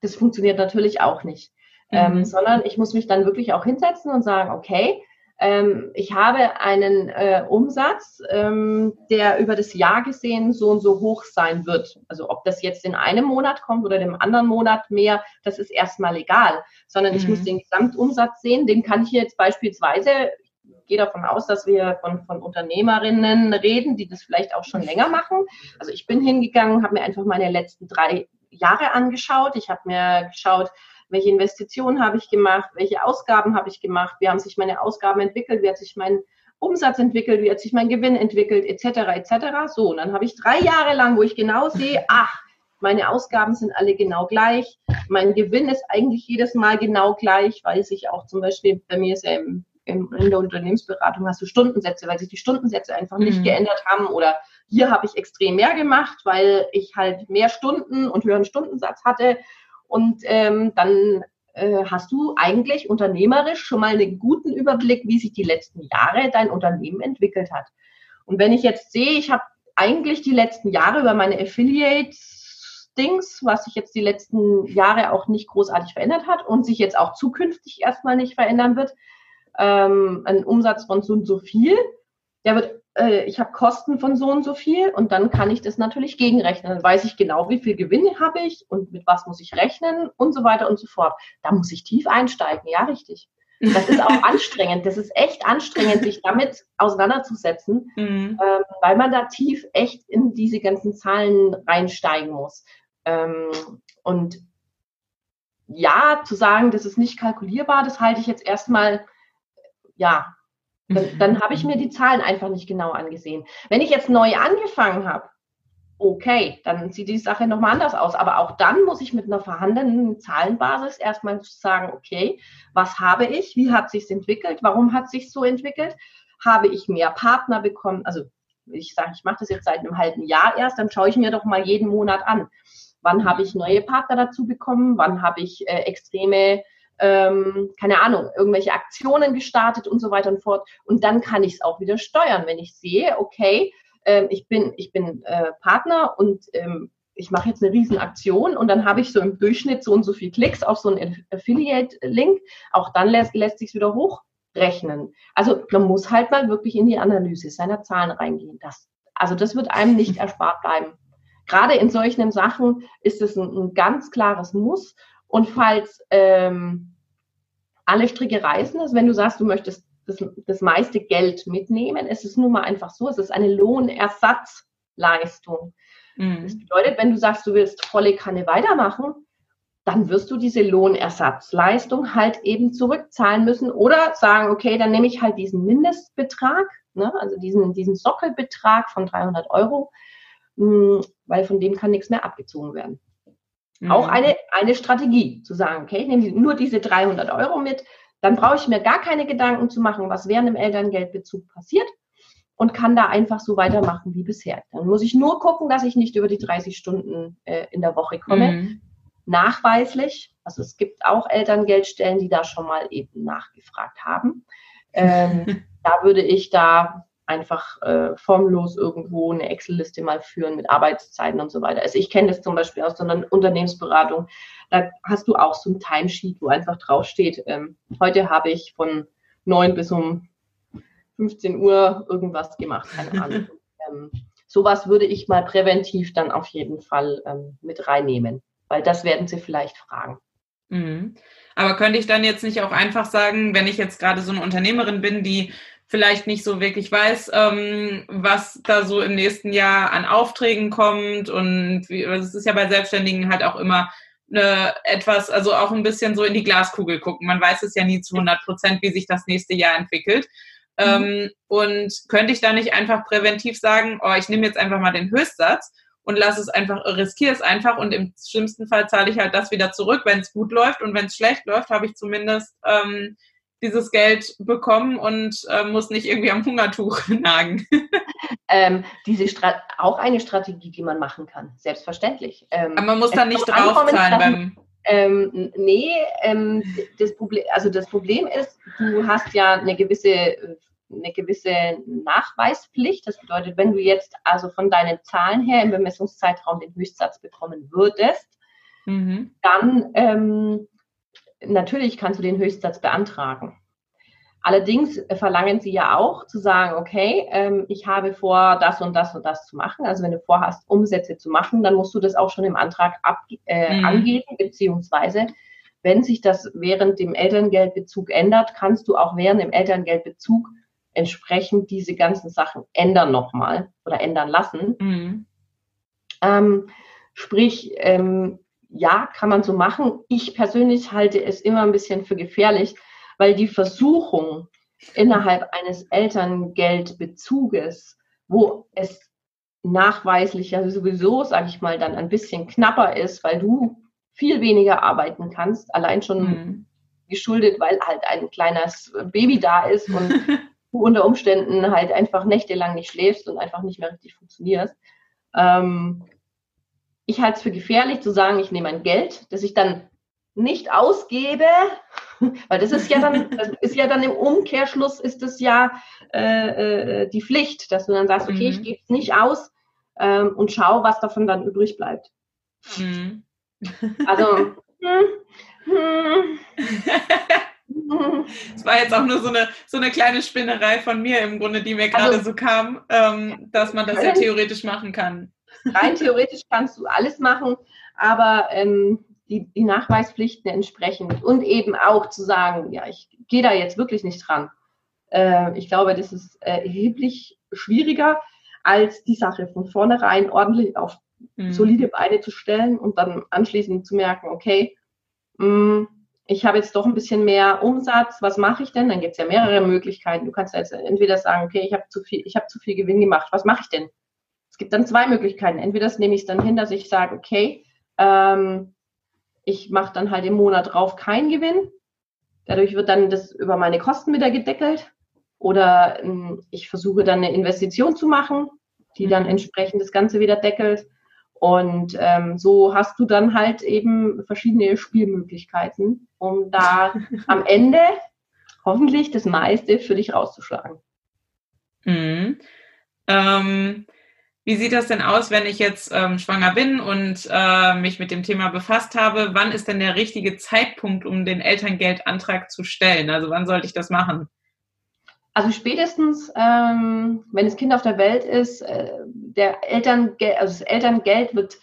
Das funktioniert natürlich auch nicht ähm, mhm. sondern ich muss mich dann wirklich auch hinsetzen und sagen, okay, ähm, ich habe einen äh, Umsatz, ähm, der über das Jahr gesehen so und so hoch sein wird. Also ob das jetzt in einem Monat kommt oder dem anderen Monat mehr, das ist erstmal egal, sondern mhm. ich muss mhm. den Gesamtumsatz sehen. Den kann ich jetzt beispielsweise ich gehe davon aus, dass wir von, von Unternehmerinnen reden, die das vielleicht auch schon länger machen. Also ich bin hingegangen, habe mir einfach meine letzten drei Jahre angeschaut. Ich habe mir geschaut, welche Investitionen habe ich gemacht, welche Ausgaben habe ich gemacht, wie haben sich meine Ausgaben entwickelt, wie hat sich mein Umsatz entwickelt, wie hat sich mein Gewinn entwickelt, etc. etc. So, und dann habe ich drei Jahre lang, wo ich genau sehe, ach, meine Ausgaben sind alle genau gleich, mein Gewinn ist eigentlich jedes Mal genau gleich, weil sich auch zum Beispiel bei mir ist ja im, in der Unternehmensberatung hast du Stundensätze, weil sich die Stundensätze einfach nicht mhm. geändert haben oder hier habe ich extrem mehr gemacht, weil ich halt mehr Stunden und höheren Stundensatz hatte und ähm, dann äh, hast du eigentlich unternehmerisch schon mal einen guten Überblick, wie sich die letzten Jahre dein Unternehmen entwickelt hat. Und wenn ich jetzt sehe, ich habe eigentlich die letzten Jahre über meine Affiliates Grunddings, was sich jetzt die letzten Jahre auch nicht großartig verändert hat und sich jetzt auch zukünftig erstmal nicht verändern wird. Ähm, ein Umsatz von so und so viel. Der wird, äh, ich habe Kosten von so und so viel und dann kann ich das natürlich gegenrechnen. Dann weiß ich genau, wie viel Gewinne habe ich und mit was muss ich rechnen und so weiter und so fort. Da muss ich tief einsteigen, ja, richtig. Das ist auch anstrengend. Das ist echt anstrengend, sich damit auseinanderzusetzen, mhm. ähm, weil man da tief echt in diese ganzen Zahlen reinsteigen muss. Ähm, und ja, zu sagen, das ist nicht kalkulierbar, das halte ich jetzt erstmal, ja, dann, dann habe ich mir die Zahlen einfach nicht genau angesehen. Wenn ich jetzt neu angefangen habe, okay, dann sieht die Sache nochmal anders aus. Aber auch dann muss ich mit einer vorhandenen Zahlenbasis erstmal sagen, okay, was habe ich? Wie hat sich entwickelt? Warum hat sich so entwickelt? Habe ich mehr Partner bekommen? Also ich sage, ich mache das jetzt seit einem halben Jahr erst, dann schaue ich mir doch mal jeden Monat an. Wann habe ich neue Partner dazu bekommen? Wann habe ich äh, extreme, ähm, keine Ahnung, irgendwelche Aktionen gestartet und so weiter und fort. Und dann kann ich es auch wieder steuern, wenn ich sehe, okay, ähm, ich bin, ich bin äh, Partner und ähm, ich mache jetzt eine Riesenaktion und dann habe ich so im Durchschnitt so und so viel Klicks auf so einen Affiliate-Link. Auch dann lässt, lässt sich wieder hochrechnen. Also man muss halt mal wirklich in die Analyse seiner Zahlen reingehen. Das, also das wird einem nicht erspart bleiben. Gerade in solchen Sachen ist es ein, ein ganz klares Muss. Und falls ähm, alle Stricke reißen, also wenn du sagst, du möchtest das, das meiste Geld mitnehmen. Es ist nun mal einfach so, es ist eine Lohnersatzleistung. Mhm. Das bedeutet, wenn du sagst, du willst volle Kanne weitermachen, dann wirst du diese Lohnersatzleistung halt eben zurückzahlen müssen oder sagen, okay, dann nehme ich halt diesen Mindestbetrag, ne, also diesen, diesen Sockelbetrag von 300 Euro, mh, hm, weil von dem kann nichts mehr abgezogen werden. Mhm. Auch eine, eine Strategie, zu sagen, okay, ich nehme nur diese 300 Euro mit, dann brauche ich mir gar keine Gedanken zu machen, was während dem Elterngeldbezug passiert und kann da einfach so weitermachen wie bisher. Dann muss ich nur gucken, dass ich nicht über die 30 Stunden äh, in der Woche komme. Mhm. Nachweislich, also es gibt auch Elterngeldstellen, die da schon mal eben nachgefragt haben. Ähm, da würde ich da einfach äh, formlos irgendwo eine Excel-Liste mal führen mit Arbeitszeiten und so weiter. Also ich kenne das zum Beispiel aus so einer Unternehmensberatung. Da hast du auch so ein Timesheet, wo einfach draufsteht, ähm, heute habe ich von 9 bis um 15 Uhr irgendwas gemacht, keine Ahnung. ähm, sowas würde ich mal präventiv dann auf jeden Fall ähm, mit reinnehmen, weil das werden sie vielleicht fragen. Mhm. Aber könnte ich dann jetzt nicht auch einfach sagen, wenn ich jetzt gerade so eine Unternehmerin bin, die vielleicht nicht so wirklich weiß, ähm, was da so im nächsten Jahr an Aufträgen kommt. Und es ist ja bei Selbstständigen halt auch immer eine, etwas, also auch ein bisschen so in die Glaskugel gucken. Man weiß es ja nie zu 100 Prozent, wie sich das nächste Jahr entwickelt. Mhm. Ähm, und könnte ich da nicht einfach präventiv sagen, oh, ich nehme jetzt einfach mal den Höchstsatz und lasse es einfach, riskiere es einfach und im schlimmsten Fall zahle ich halt das wieder zurück, wenn es gut läuft und wenn es schlecht läuft, habe ich zumindest ähm, dieses Geld bekommen und äh, muss nicht irgendwie am Hungertuch nagen. ähm, diese Strat auch eine Strategie, die man machen kann, selbstverständlich. Ähm, Aber man muss dann nicht draufzahlen beim. Ähm, nee, ähm, das Problem, also das Problem ist, du hast ja eine gewisse, eine gewisse Nachweispflicht. Das bedeutet, wenn du jetzt also von deinen Zahlen her im Bemessungszeitraum den Höchstsatz bekommen würdest, mhm. dann ähm, natürlich kannst du den Höchstsatz beantragen. Allerdings verlangen sie ja auch zu sagen, okay, ähm, ich habe vor, das und das und das zu machen. Also wenn du vorhast, Umsätze zu machen, dann musst du das auch schon im Antrag ab, äh, mhm. angeben, beziehungsweise wenn sich das während dem Elterngeldbezug ändert, kannst du auch während dem Elterngeldbezug entsprechend diese ganzen Sachen ändern nochmal oder ändern lassen. Mhm. Ähm, sprich, ähm, ja, kann man so machen. Ich persönlich halte es immer ein bisschen für gefährlich, weil die Versuchung innerhalb eines Elterngeldbezuges, wo es nachweislich ja sowieso, sage ich mal, dann ein bisschen knapper ist, weil du viel weniger arbeiten kannst, allein schon mhm. geschuldet, weil halt ein kleines Baby da ist und du unter Umständen halt einfach nächtelang nicht schläfst und einfach nicht mehr richtig funktionierst. Ähm, ich halte es für gefährlich zu sagen, ich nehme ein Geld, das ich dann nicht ausgebe, weil das ist ja dann, das ist ja dann im Umkehrschluss ist es ja äh, äh, die Pflicht, dass du dann sagst, okay, mhm. ich gebe es nicht aus ähm, und schau, was davon dann übrig bleibt. Mhm. Also, hm, hm. Es war jetzt auch nur so eine, so eine kleine Spinnerei von mir im Grunde, die mir gerade also, so kam, ähm, dass man das ja theoretisch machen kann. Rein theoretisch kannst du alles machen, aber ähm, die, die Nachweispflichten entsprechend und eben auch zu sagen, ja, ich gehe da jetzt wirklich nicht dran. Äh, ich glaube, das ist äh, erheblich schwieriger, als die Sache von vornherein ordentlich auf mhm. solide Beine zu stellen und dann anschließend zu merken, okay, mh, mm, ich habe jetzt doch ein bisschen mehr Umsatz, was mache ich denn? Dann gibt es ja mehrere Möglichkeiten. Du kannst jetzt entweder sagen, okay, ich habe zu viel, ich habe zu viel Gewinn gemacht, was mache ich denn? Es gibt dann zwei Möglichkeiten. Entweder nehme ich es dann hin, dass ich sage, okay, ähm, ich mache dann halt im Monat drauf keinen Gewinn. Dadurch wird dann das über meine Kosten wieder gedeckelt. Oder ähm, ich versuche dann eine Investition zu machen, die dann mhm. entsprechend das Ganze wieder deckelt. Und ähm, so hast du dann halt eben verschiedene Spielmöglichkeiten, um da am Ende hoffentlich das meiste für dich rauszuschlagen. Mhm. Ähm, wie sieht das denn aus, wenn ich jetzt ähm, schwanger bin und äh, mich mit dem Thema befasst habe? Wann ist denn der richtige Zeitpunkt, um den Elterngeldantrag zu stellen? Also wann sollte ich das machen? Also spätestens, ähm, wenn das Kind auf der Welt ist, äh, der Elterngeld, also das Elterngeld wird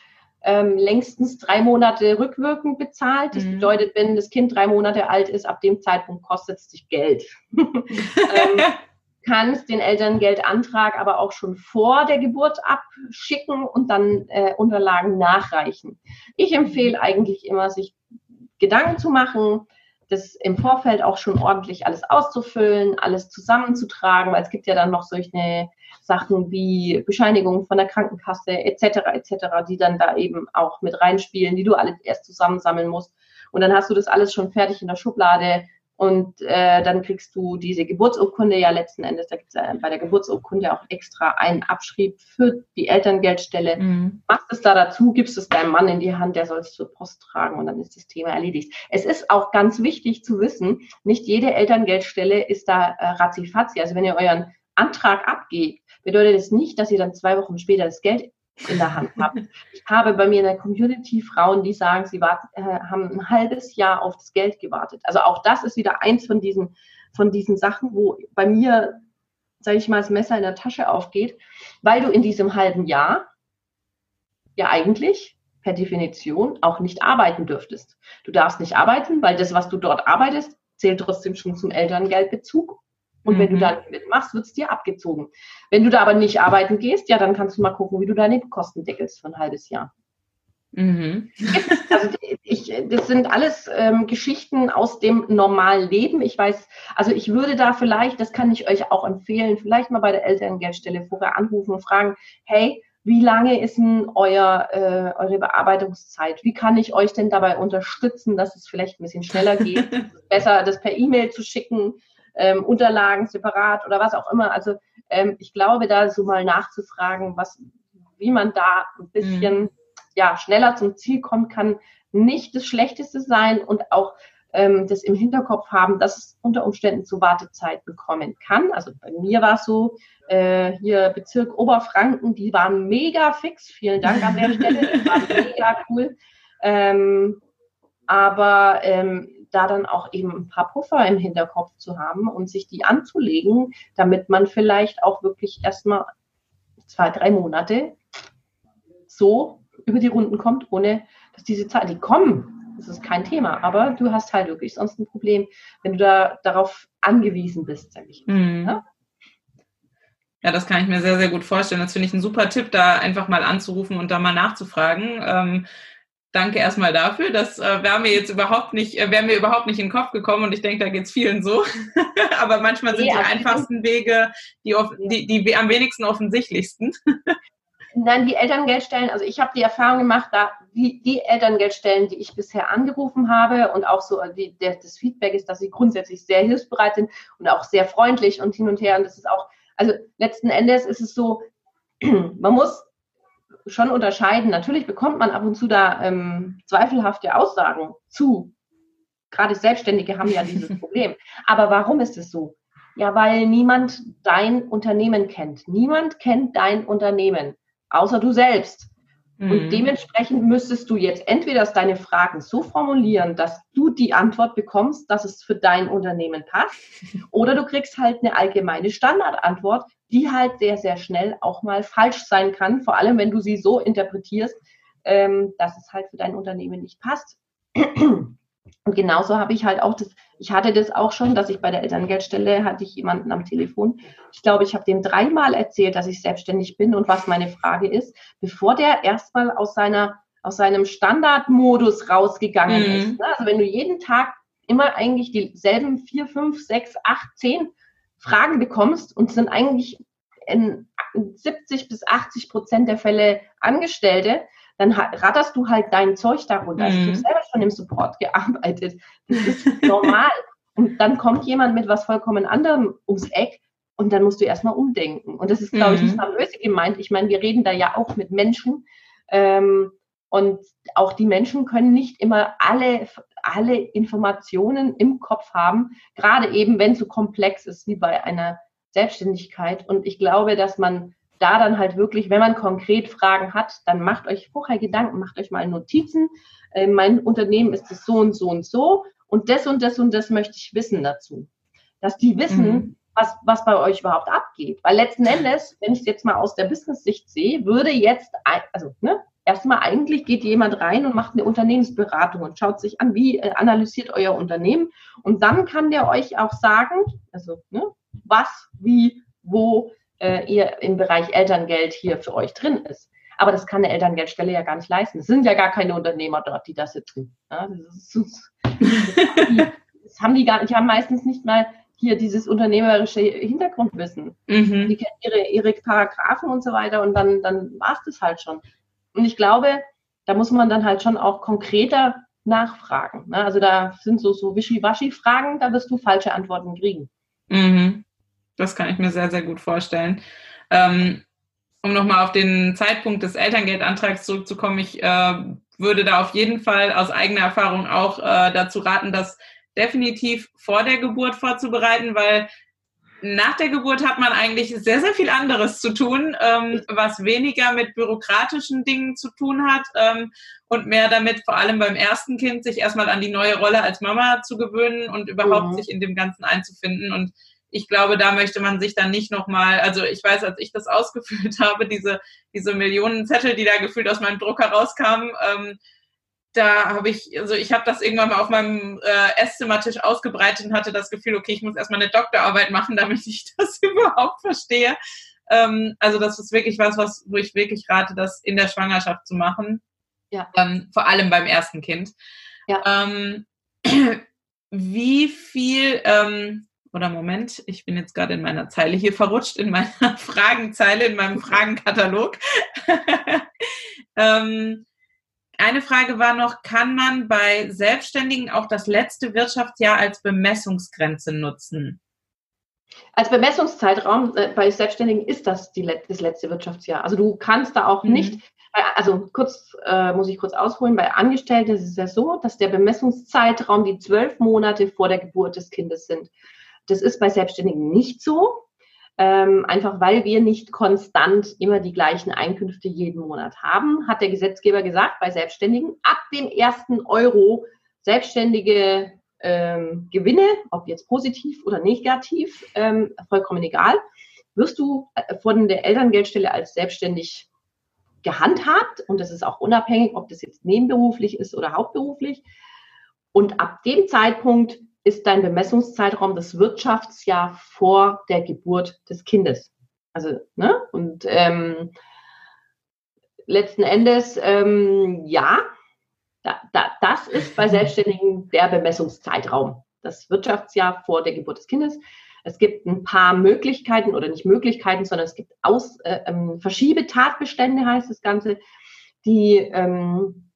ähm, längstens drei Monate rückwirkend bezahlt. Das mhm. bedeutet, wenn das Kind drei Monate alt ist, ab dem Zeitpunkt kostet es dich Geld. ähm, kannst den Elterngeldantrag aber auch schon vor der Geburt abschicken und dann äh, Unterlagen nachreichen. Ich empfehle eigentlich immer, sich Gedanken zu machen, das im Vorfeld auch schon ordentlich alles auszufüllen, alles zusammenzutragen, weil es gibt ja dann noch solche Sachen wie Bescheinigungen von der Krankenkasse etc. etc., die dann da eben auch mit reinspielen, die du alles erst zusammensammeln musst. Und dann hast du das alles schon fertig in der Schublade, und äh, dann kriegst du diese Geburtsurkunde ja letzten Endes, da gibt es ja bei der Geburtsurkunde auch extra einen Abschrieb für die Elterngeldstelle. Mhm. Machst es da dazu, gibst es deinem Mann in die Hand, der soll es zur Post tragen und dann ist das Thema erledigt. Es ist auch ganz wichtig zu wissen, nicht jede Elterngeldstelle ist da äh, ratzifatzi. Also wenn ihr euren Antrag abgebt, bedeutet es das nicht, dass ihr dann zwei Wochen später das Geld in der Hand habt. Ich habe bei mir in der Community Frauen, die sagen, sie warten, äh, haben ein halbes Jahr auf das Geld gewartet. Also auch das ist wieder eins von diesen, von diesen Sachen, wo bei mir, sage ich mal, das Messer in der Tasche aufgeht, weil du in diesem halben Jahr ja eigentlich per Definition auch nicht arbeiten dürftest. Du darfst nicht arbeiten, weil das, was du dort arbeitest, zählt trotzdem schon zum Elterngeldbezug und mhm. wenn du mhm. da mitmachst, wird es dir abgezogen. Wenn du da aber nicht arbeiten gehst, ja, dann kannst du mal gucken, wie du deine Kosten deckelst für ein halbes Jahr. Mhm. Also ich, das sind alles ähm, Geschichten aus dem normalen Leben. Ich weiß, also ich würde da vielleicht, das kann ich euch auch empfehlen, vielleicht mal bei der Elterngeldstelle vorher anrufen und fragen, hey, wie lange ist denn euer, äh, eure Bearbeitungszeit? Wie kann ich euch denn dabei unterstützen, dass es vielleicht ein bisschen schneller geht? Besser, das per E-Mail zu schicken ähm, Unterlagen separat oder was auch immer. Also ähm, ich glaube, da so mal nachzufragen, was, wie man da ein bisschen mhm. ja, schneller zum Ziel kommen kann, nicht das Schlechteste sein und auch ähm, das im Hinterkopf haben, dass es unter Umständen zu Wartezeiten kommen kann. Also bei mir war es so, äh, hier Bezirk Oberfranken, die waren mega fix. Vielen Dank an der Stelle, die waren mega cool. Ähm, aber ähm, da dann auch eben ein paar Puffer im Hinterkopf zu haben und sich die anzulegen, damit man vielleicht auch wirklich erstmal zwei, drei Monate so über die Runden kommt, ohne dass diese Zahlen, die kommen, das ist kein Thema, aber du hast halt wirklich sonst ein Problem, wenn du da darauf angewiesen bist, sag ich. Mhm. Ja? Ja, das kann ich mir sehr, sehr gut vorstellen. Das finde ich ein super Tipp, da einfach mal anzurufen und da mal nachzufragen. Ähm, danke erstmal dafür. Das äh, wäre mir jetzt überhaupt nicht, äh, wäre mir überhaupt nicht in den Kopf gekommen und ich denke, da geht es vielen so. Aber manchmal sind ja, die einfachsten Wege die, die, die am wenigsten offensichtlichsten. Nein, die Elterngeldstellen, also ich habe die Erfahrung gemacht, da die, die, Elterngeldstellen, die ich bisher angerufen habe und auch so die, der, das Feedback ist, dass sie grundsätzlich sehr hilfsbereit sind und auch sehr freundlich und hin und her. Und das ist auch, also letzten Endes ist es so, man muss schon unterscheiden. Natürlich bekommt man ab und zu da ähm, zweifelhafte Aussagen zu. Gerade Selbstständige haben ja dieses Problem. Aber warum ist es so? Ja, weil niemand dein Unternehmen kennt. Niemand kennt dein Unternehmen, außer du selbst. Und mhm. dementsprechend müsstest du jetzt entweder deine Fragen so formulieren, dass du die Antwort bekommst, dass es für dein Unternehmen passt, oder du kriegst halt eine allgemeine Standardantwort, die halt sehr, sehr schnell auch mal falsch sein kann, vor allem wenn du sie so interpretierst, ähm, dass es halt für dein Unternehmen nicht passt. Und genauso habe ich halt auch das, ich hatte das auch schon, dass ich bei der Elterngeldstelle hatte ich jemanden am Telefon. Ich glaube, ich habe dem dreimal erzählt, dass ich selbstständig bin und was meine Frage ist, bevor der erstmal aus seiner, aus seinem Standardmodus rausgegangen mhm. ist. Ne? Also wenn du jeden Tag immer eigentlich dieselben vier, fünf, sechs, acht, zehn Fragen bekommst und sind eigentlich in 70 bis 80 Prozent der Fälle Angestellte, dann ratterst du halt dein Zeug darunter. Mhm. ich habe selber schon im Support gearbeitet. Das ist normal. und dann kommt jemand mit was vollkommen anderem ums Eck und dann musst du erstmal umdenken. Und das ist, glaube ich, nicht mal böse gemeint. Ich meine, wir reden da ja auch mit Menschen. Ähm, und auch die Menschen können nicht immer alle, alle Informationen im Kopf haben, gerade eben, wenn es so komplex ist wie bei einer Selbstständigkeit. Und ich glaube, dass man da dann halt wirklich, wenn man konkret Fragen hat, dann macht euch vorher Gedanken, macht euch mal Notizen. Äh, mein Unternehmen ist es so und so und so und das und das und das möchte ich wissen dazu. Dass die wissen, mhm. was, was bei euch überhaupt abgeht. Weil letzten Endes, wenn ich es jetzt mal aus der Business-Sicht sehe, würde jetzt, also ne, erstmal eigentlich geht jemand rein und macht eine Unternehmensberatung und schaut sich an, wie äh, analysiert euer Unternehmen. Und dann kann der euch auch sagen, also ne, was, wie, wo äh, ihr im Bereich Elterngeld hier für euch drin ist. Aber das kann eine Elterngeldstelle ja gar nicht leisten. Es sind ja gar keine Unternehmer dort, die das sitzen. Ja, das, ist, das, haben die gar nicht, die haben meistens nicht mal hier dieses unternehmerische Hintergrundwissen. Mhm. Die kennen ihre, ihre Paragraphen und so weiter und dann, dann war es das halt schon. Und ich glaube, da muss man dann halt schon auch konkreter nachfragen. Ne? Also da sind so, so Wischiwaschi-Fragen, da wirst du falsche Antworten kriegen. Mhm. Das kann ich mir sehr, sehr gut vorstellen. Ähm, um nochmal auf den Zeitpunkt des Elterngeldantrags zurückzukommen, ich äh, würde da auf jeden Fall aus eigener Erfahrung auch äh, dazu raten, das definitiv vor der Geburt vorzubereiten, weil nach der Geburt hat man eigentlich sehr, sehr viel anderes zu tun, ähm, was weniger mit bürokratischen Dingen zu tun hat ähm, und mehr damit, vor allem beim ersten Kind, sich erstmal an die neue Rolle als Mama zu gewöhnen und überhaupt mhm. sich in dem Ganzen einzufinden. Und ich glaube, da möchte man sich dann nicht nochmal, also ich weiß, als ich das ausgefüllt habe, diese, diese Millionen Zettel, die da gefühlt aus meinem Drucker rauskamen, ähm, da habe ich, also ich habe das irgendwann mal auf meinem äh, Esszimmertisch ausgebreitet und hatte das Gefühl, okay, ich muss erstmal eine Doktorarbeit machen, damit ich das überhaupt verstehe. Ähm, also das ist wirklich was, was, wo ich wirklich rate, das in der Schwangerschaft zu machen. Ja. Ähm, vor allem beim ersten Kind. Ja. Ähm, wie viel, ähm, oder Moment, ich bin jetzt gerade in meiner Zeile hier verrutscht, in meiner Fragenzeile, in meinem Fragenkatalog. ähm, eine Frage war noch, kann man bei Selbstständigen auch das letzte Wirtschaftsjahr als Bemessungsgrenze nutzen? Als Bemessungszeitraum äh, bei Selbstständigen ist das die, das letzte Wirtschaftsjahr. Also du kannst da auch mhm. nicht, also kurz äh, muss ich kurz ausholen, bei Angestellten ist es ja so, dass der Bemessungszeitraum die zwölf Monate vor der Geburt des Kindes sind. Das ist bei Selbstständigen nicht so, ähm, einfach weil wir nicht konstant immer die gleichen Einkünfte jeden Monat haben, hat der Gesetzgeber gesagt, bei Selbstständigen ab dem ersten Euro selbstständige ähm, Gewinne, ob jetzt positiv oder negativ, ähm, vollkommen egal, wirst du äh, von der Elterngeldstelle als selbstständig gehandhabt und das ist auch unabhängig, ob das jetzt nebenberuflich ist oder hauptberuflich. Und ab dem Zeitpunkt ist dein Bemessungszeitraum das Wirtschaftsjahr vor der Geburt des Kindes. Also, ne? Und ähm, letzten Endes, ähm, ja, da, da, das ist bei Selbstständigen der Bemessungszeitraum. Das Wirtschaftsjahr vor der Geburt des Kindes. Es gibt ein paar Möglichkeiten oder nicht Möglichkeiten, sondern es gibt Aus, äh, ähm, Verschiebetatbestände, heißt das Ganze, die ähm,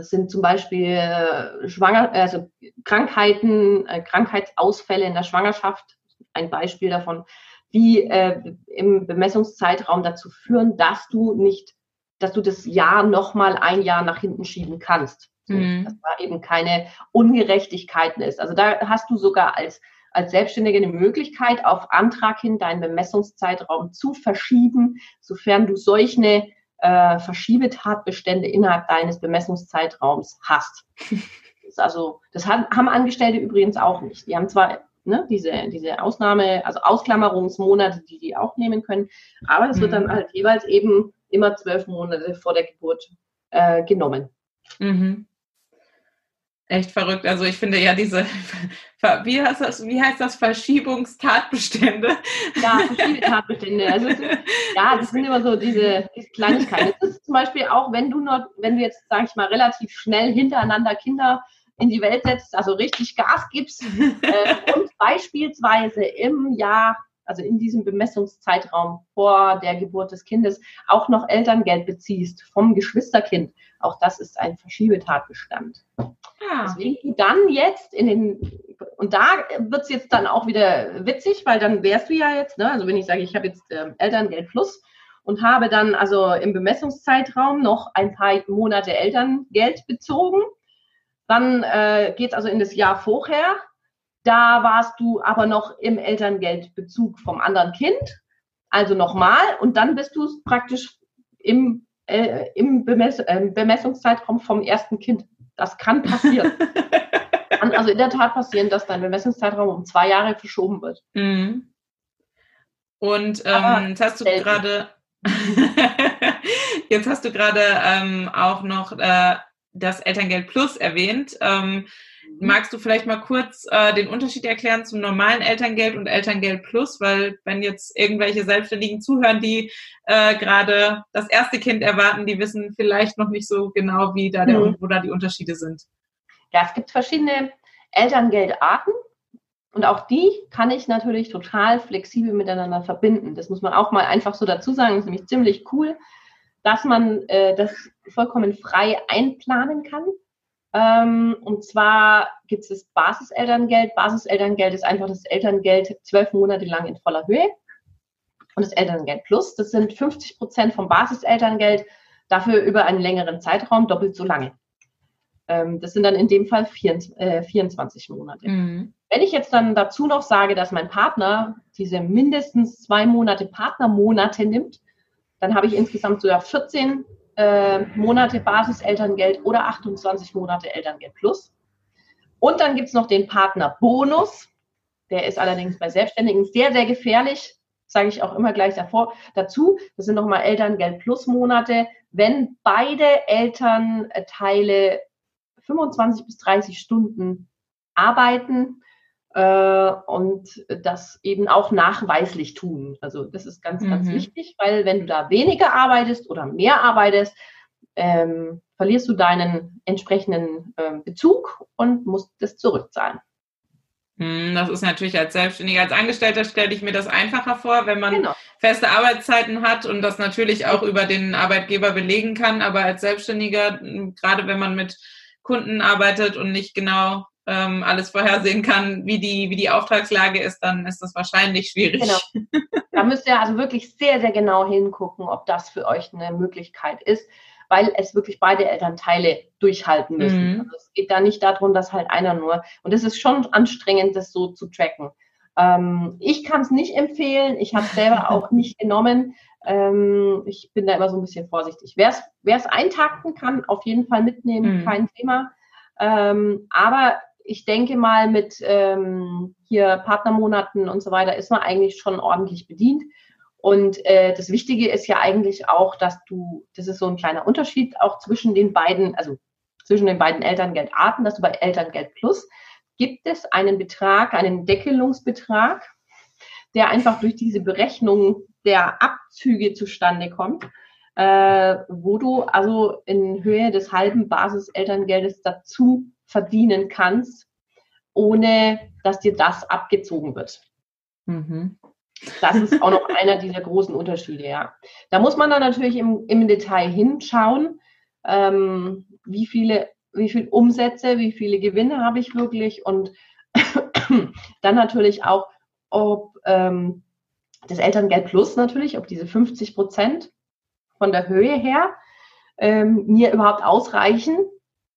sind zum Beispiel äh, Schwanger, also Krankheiten, äh, Krankheitsausfälle in der Schwangerschaft, ein Beispiel davon, die äh, im Bemessungszeitraum dazu führen, dass du nicht, dass du das Jahr nochmal ein Jahr nach hinten schieben kannst. Mhm. Dass da eben keine Ungerechtigkeiten ist. Also da hast du sogar als als Selbstständige eine Möglichkeit, auf Antrag hin deinen Bemessungszeitraum zu verschieben, sofern du solche äh, Verschiebetatbestände innerhalb deines Bemessungszeitraums hast. Das also, das haben Angestellte übrigens auch nicht. Die haben zwar ne, diese, diese Ausnahme, also Ausklammerungsmonate, die die auch nehmen können, aber es wird dann mhm. halt jeweils eben immer zwölf Monate vor der Geburt äh, genommen. Mhm. Echt verrückt. Also ich finde ja diese, wie heißt das, wie heißt das Verschiebungstatbestände? Ja, Verschiebetatbestände. Also ja, das sind immer so diese, diese Kleinigkeiten. Das ist zum Beispiel auch, wenn du noch, wenn du jetzt, sag ich mal, relativ schnell hintereinander Kinder in die Welt setzt, also richtig Gas gibst äh, und beispielsweise im Jahr also in diesem Bemessungszeitraum vor der Geburt des Kindes, auch noch Elterngeld beziehst vom Geschwisterkind. Auch das ist ein Verschiebetatbestand. Ja. Ah. Deswegen du dann jetzt in den, und da wird es jetzt dann auch wieder witzig, weil dann wärst du ja jetzt, ne, also wenn ich sage, ich habe jetzt äh, Elterngeld plus und habe dann also im Bemessungszeitraum noch ein paar Monate Elterngeld bezogen, dann äh, geht es also in das Jahr vorher da warst du aber noch im Elterngeldbezug vom anderen Kind, also nochmal, und dann bist du praktisch im, äh, im Bemess äh, Bemessungszeitraum vom ersten Kind. Das kann passieren. kann also in der Tat passieren, dass dein Bemessungszeitraum um zwei Jahre verschoben wird. Mhm. Und ähm, jetzt hast du gerade jetzt hast du gerade ähm, auch noch äh, das Elterngeld Plus erwähnt. Ähm, Magst du vielleicht mal kurz äh, den Unterschied erklären zum normalen Elterngeld und Elterngeld Plus? Weil wenn jetzt irgendwelche Selbstständigen zuhören, die äh, gerade das erste Kind erwarten, die wissen vielleicht noch nicht so genau, wie da der, mhm. wo da die Unterschiede sind. Ja, es gibt verschiedene Elterngeldarten. Und auch die kann ich natürlich total flexibel miteinander verbinden. Das muss man auch mal einfach so dazu sagen. Das ist nämlich ziemlich cool, dass man äh, das vollkommen frei einplanen kann. Ähm, und zwar gibt es das Basiselterngeld. Basiselterngeld ist einfach das Elterngeld zwölf Monate lang in voller Höhe. Und das Elterngeld Plus, das sind 50 Prozent vom Basiselterngeld, dafür über einen längeren Zeitraum doppelt so lange. Ähm, das sind dann in dem Fall 24, äh, 24 Monate. Mhm. Wenn ich jetzt dann dazu noch sage, dass mein Partner diese mindestens zwei Monate Partnermonate nimmt, dann habe ich insgesamt sogar 14 äh, Monate Basiselterngeld oder 28 Monate Elterngeld plus. Und dann gibt es noch den Partnerbonus. Der ist allerdings bei Selbstständigen sehr, sehr gefährlich. Sage ich auch immer gleich davor, dazu. Das sind nochmal Elterngeld plus Monate. Wenn beide Elternteile 25 bis 30 Stunden arbeiten, äh, und das eben auch nachweislich tun. Also das ist ganz, mhm. ganz wichtig, weil wenn du da weniger arbeitest oder mehr arbeitest, ähm, verlierst du deinen entsprechenden äh, Bezug und musst das zurückzahlen. Hm, das ist natürlich als Selbstständiger, als Angestellter stelle ich mir das einfacher vor, wenn man genau. feste Arbeitszeiten hat und das natürlich auch über den Arbeitgeber belegen kann. Aber als Selbstständiger, gerade wenn man mit Kunden arbeitet und nicht genau ähm, alles vorhersehen kann, wie die, wie die Auftragslage ist, dann ist das wahrscheinlich schwierig. Genau. Da müsst ihr also wirklich sehr, sehr genau hingucken, ob das für euch eine Möglichkeit ist, weil es wirklich beide Elternteile durchhalten müssen. Mhm. Also es geht da nicht darum, dass halt einer nur, und es ist schon anstrengend, das so zu tracken. Ähm, ich kann es nicht empfehlen, ich habe es selber auch nicht genommen. Ähm, ich bin da immer so ein bisschen vorsichtig. Wer es eintakten kann, auf jeden Fall mitnehmen, mhm. kein Thema. Ähm, aber ich denke mal, mit ähm, hier Partnermonaten und so weiter ist man eigentlich schon ordentlich bedient. Und äh, das Wichtige ist ja eigentlich auch, dass du, das ist so ein kleiner Unterschied auch zwischen den beiden, also zwischen den beiden Elterngeldarten, dass du bei Elterngeld Plus gibt es einen Betrag, einen Deckelungsbetrag, der einfach durch diese Berechnung der Abzüge zustande kommt, äh, wo du also in Höhe des halben Basiselterngeldes dazu verdienen kannst, ohne dass dir das abgezogen wird. Mhm. Das ist auch noch einer dieser großen Unterschiede, ja. Da muss man dann natürlich im, im Detail hinschauen, ähm, wie viele, wie viel Umsätze, wie viele Gewinne habe ich wirklich und dann natürlich auch, ob ähm, das Elterngeld Plus natürlich, ob diese 50 Prozent von der Höhe her ähm, mir überhaupt ausreichen,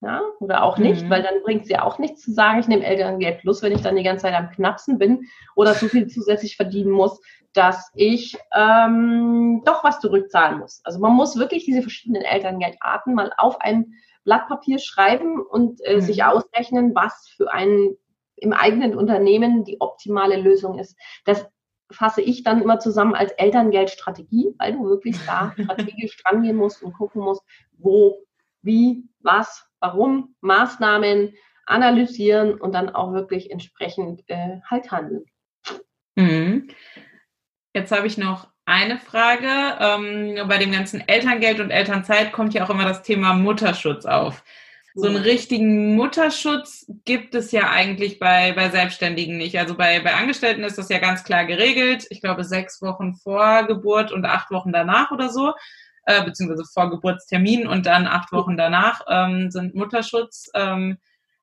Ja, oder auch nicht, mhm. weil dann bringt es ja auch nichts zu sagen, ich nehme Elterngeld plus, wenn ich dann die ganze Zeit am Knapsen bin oder so viel zusätzlich verdienen muss, dass ich ähm, doch was zurückzahlen muss. Also man muss wirklich diese verschiedenen Elterngeldarten mal auf ein Blatt Papier schreiben und äh, mhm. sich ausrechnen, was für ein im eigenen Unternehmen die optimale Lösung ist. Das fasse ich dann immer zusammen als Elterngeldstrategie, weil du wirklich da strategisch drangehen musst und gucken musst, wo, wie, was, warum, Maßnahmen analysieren und dann auch wirklich entsprechend äh, halt handeln. Mhm. Jetzt habe ich noch eine Frage. Ähm, bei dem ganzen Elterngeld und Elternzeit kommt ja auch immer das Thema Mutterschutz auf. So einen richtigen Mutterschutz gibt es ja eigentlich bei, bei Selbstständigen nicht. Also bei, bei Angestellten ist das ja ganz klar geregelt. Ich glaube, sechs Wochen vor Geburt und acht Wochen danach oder so, äh, beziehungsweise vor Geburtstermin und dann acht Wochen danach ähm, sind Mutterschutz. Ähm,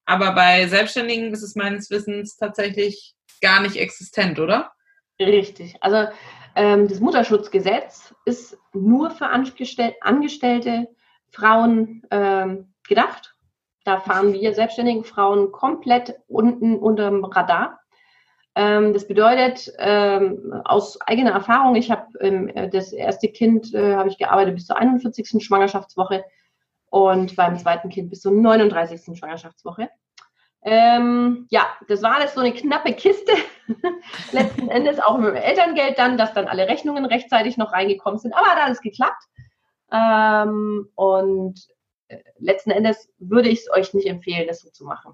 aber bei Selbstständigen ist es meines Wissens tatsächlich gar nicht existent, oder? Richtig. Also ähm, das Mutterschutzgesetz ist nur für angestellte Frauen ähm, gedacht. Da fahren wir selbstständigen Frauen komplett unten unter dem Radar. Ähm, das bedeutet, ähm, aus eigener Erfahrung, ich habe ähm, das erste Kind, äh, habe ich gearbeitet bis zur 41. Schwangerschaftswoche und beim zweiten Kind bis zur 39. Schwangerschaftswoche. Ähm, ja, das war alles so eine knappe Kiste. Letzten Endes auch mit dem Elterngeld dann, dass dann alle Rechnungen rechtzeitig noch reingekommen sind. Aber hat alles geklappt. Ähm, und letzten Endes würde ich es euch nicht empfehlen, das so zu machen.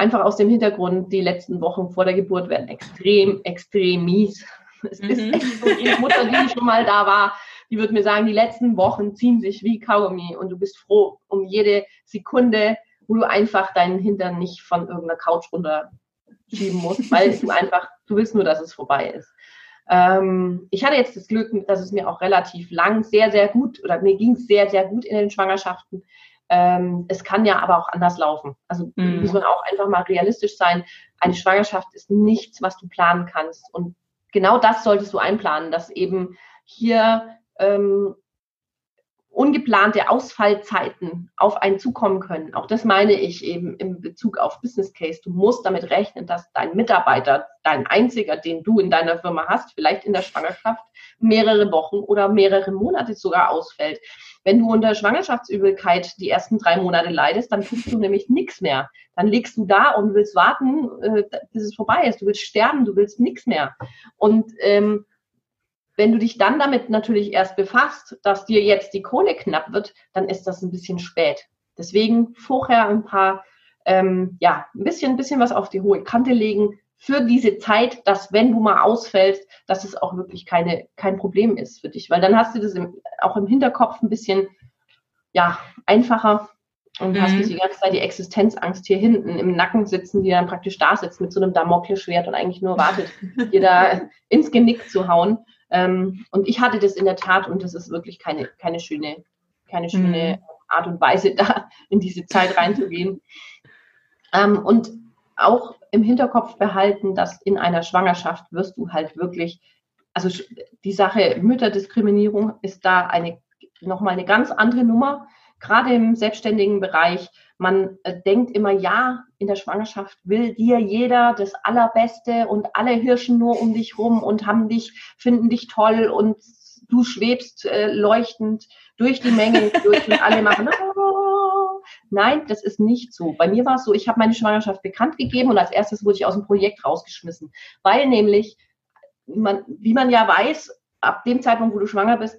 Einfach aus dem Hintergrund, die letzten Wochen vor der Geburt werden extrem, extrem mies. Es mhm. ist echt so, die Mutter, die schon mal da war, die wird mir sagen, die letzten Wochen ziehen sich wie Kaugummi und du bist froh um jede Sekunde, wo du einfach deinen Hintern nicht von irgendeiner Couch runterschieben musst, weil du einfach, du willst nur, dass es vorbei ist. Ähm, ich hatte jetzt das Glück, dass es mir auch relativ lang sehr, sehr gut oder mir ging es sehr, sehr gut in den Schwangerschaften. Ähm, es kann ja aber auch anders laufen. Also mhm. muss man auch einfach mal realistisch sein. Eine Schwangerschaft ist nichts, was du planen kannst. Und genau das solltest du einplanen, dass eben hier ähm, ungeplante Ausfallzeiten auf einen zukommen können. Auch das meine ich eben im Bezug auf Business Case. Du musst damit rechnen, dass dein Mitarbeiter, dein einziger, den du in deiner Firma hast, vielleicht in der Schwangerschaft mehrere Wochen oder mehrere Monate sogar ausfällt. Wenn du unter Schwangerschaftsübelkeit die ersten drei Monate leidest, dann tust du nämlich nichts mehr. Dann liegst du da und willst warten, äh, bis es vorbei ist. Du willst sterben, du willst nichts mehr. Und ähm, wenn du dich dann damit natürlich erst befasst, dass dir jetzt die Kohle knapp wird, dann ist das ein bisschen spät. Deswegen vorher ein paar, ähm, ja, ein bisschen, ein bisschen was auf die hohe Kante legen für diese Zeit, dass wenn du mal ausfällst, dass es auch wirklich keine, kein Problem ist für dich. Weil dann hast du das im, auch im Hinterkopf ein bisschen, ja, einfacher und mhm. hast nicht die ganze Zeit die Existenzangst hier hinten im Nacken sitzen, die dann praktisch da sitzt mit so einem Damoklesschwert und eigentlich nur wartet, dir da ins Genick zu hauen. Ähm, und ich hatte das in der Tat und das ist wirklich keine, keine schöne, keine schöne mhm. Art und Weise, da in diese Zeit reinzugehen. Ähm, und auch im Hinterkopf behalten, dass in einer Schwangerschaft wirst du halt wirklich, also die Sache Mütterdiskriminierung ist da eine nochmal eine ganz andere Nummer, gerade im selbstständigen Bereich. Man äh, denkt immer, ja, in der Schwangerschaft will dir jeder das Allerbeste und alle hirschen nur um dich rum und haben dich, finden dich toll und du schwebst äh, leuchtend durch die Menge durch und alle machen. Oh. Nein, das ist nicht so. Bei mir war es so, ich habe meine Schwangerschaft bekannt gegeben und als erstes wurde ich aus dem Projekt rausgeschmissen, weil nämlich, man, wie man ja weiß, ab dem Zeitpunkt, wo du schwanger bist,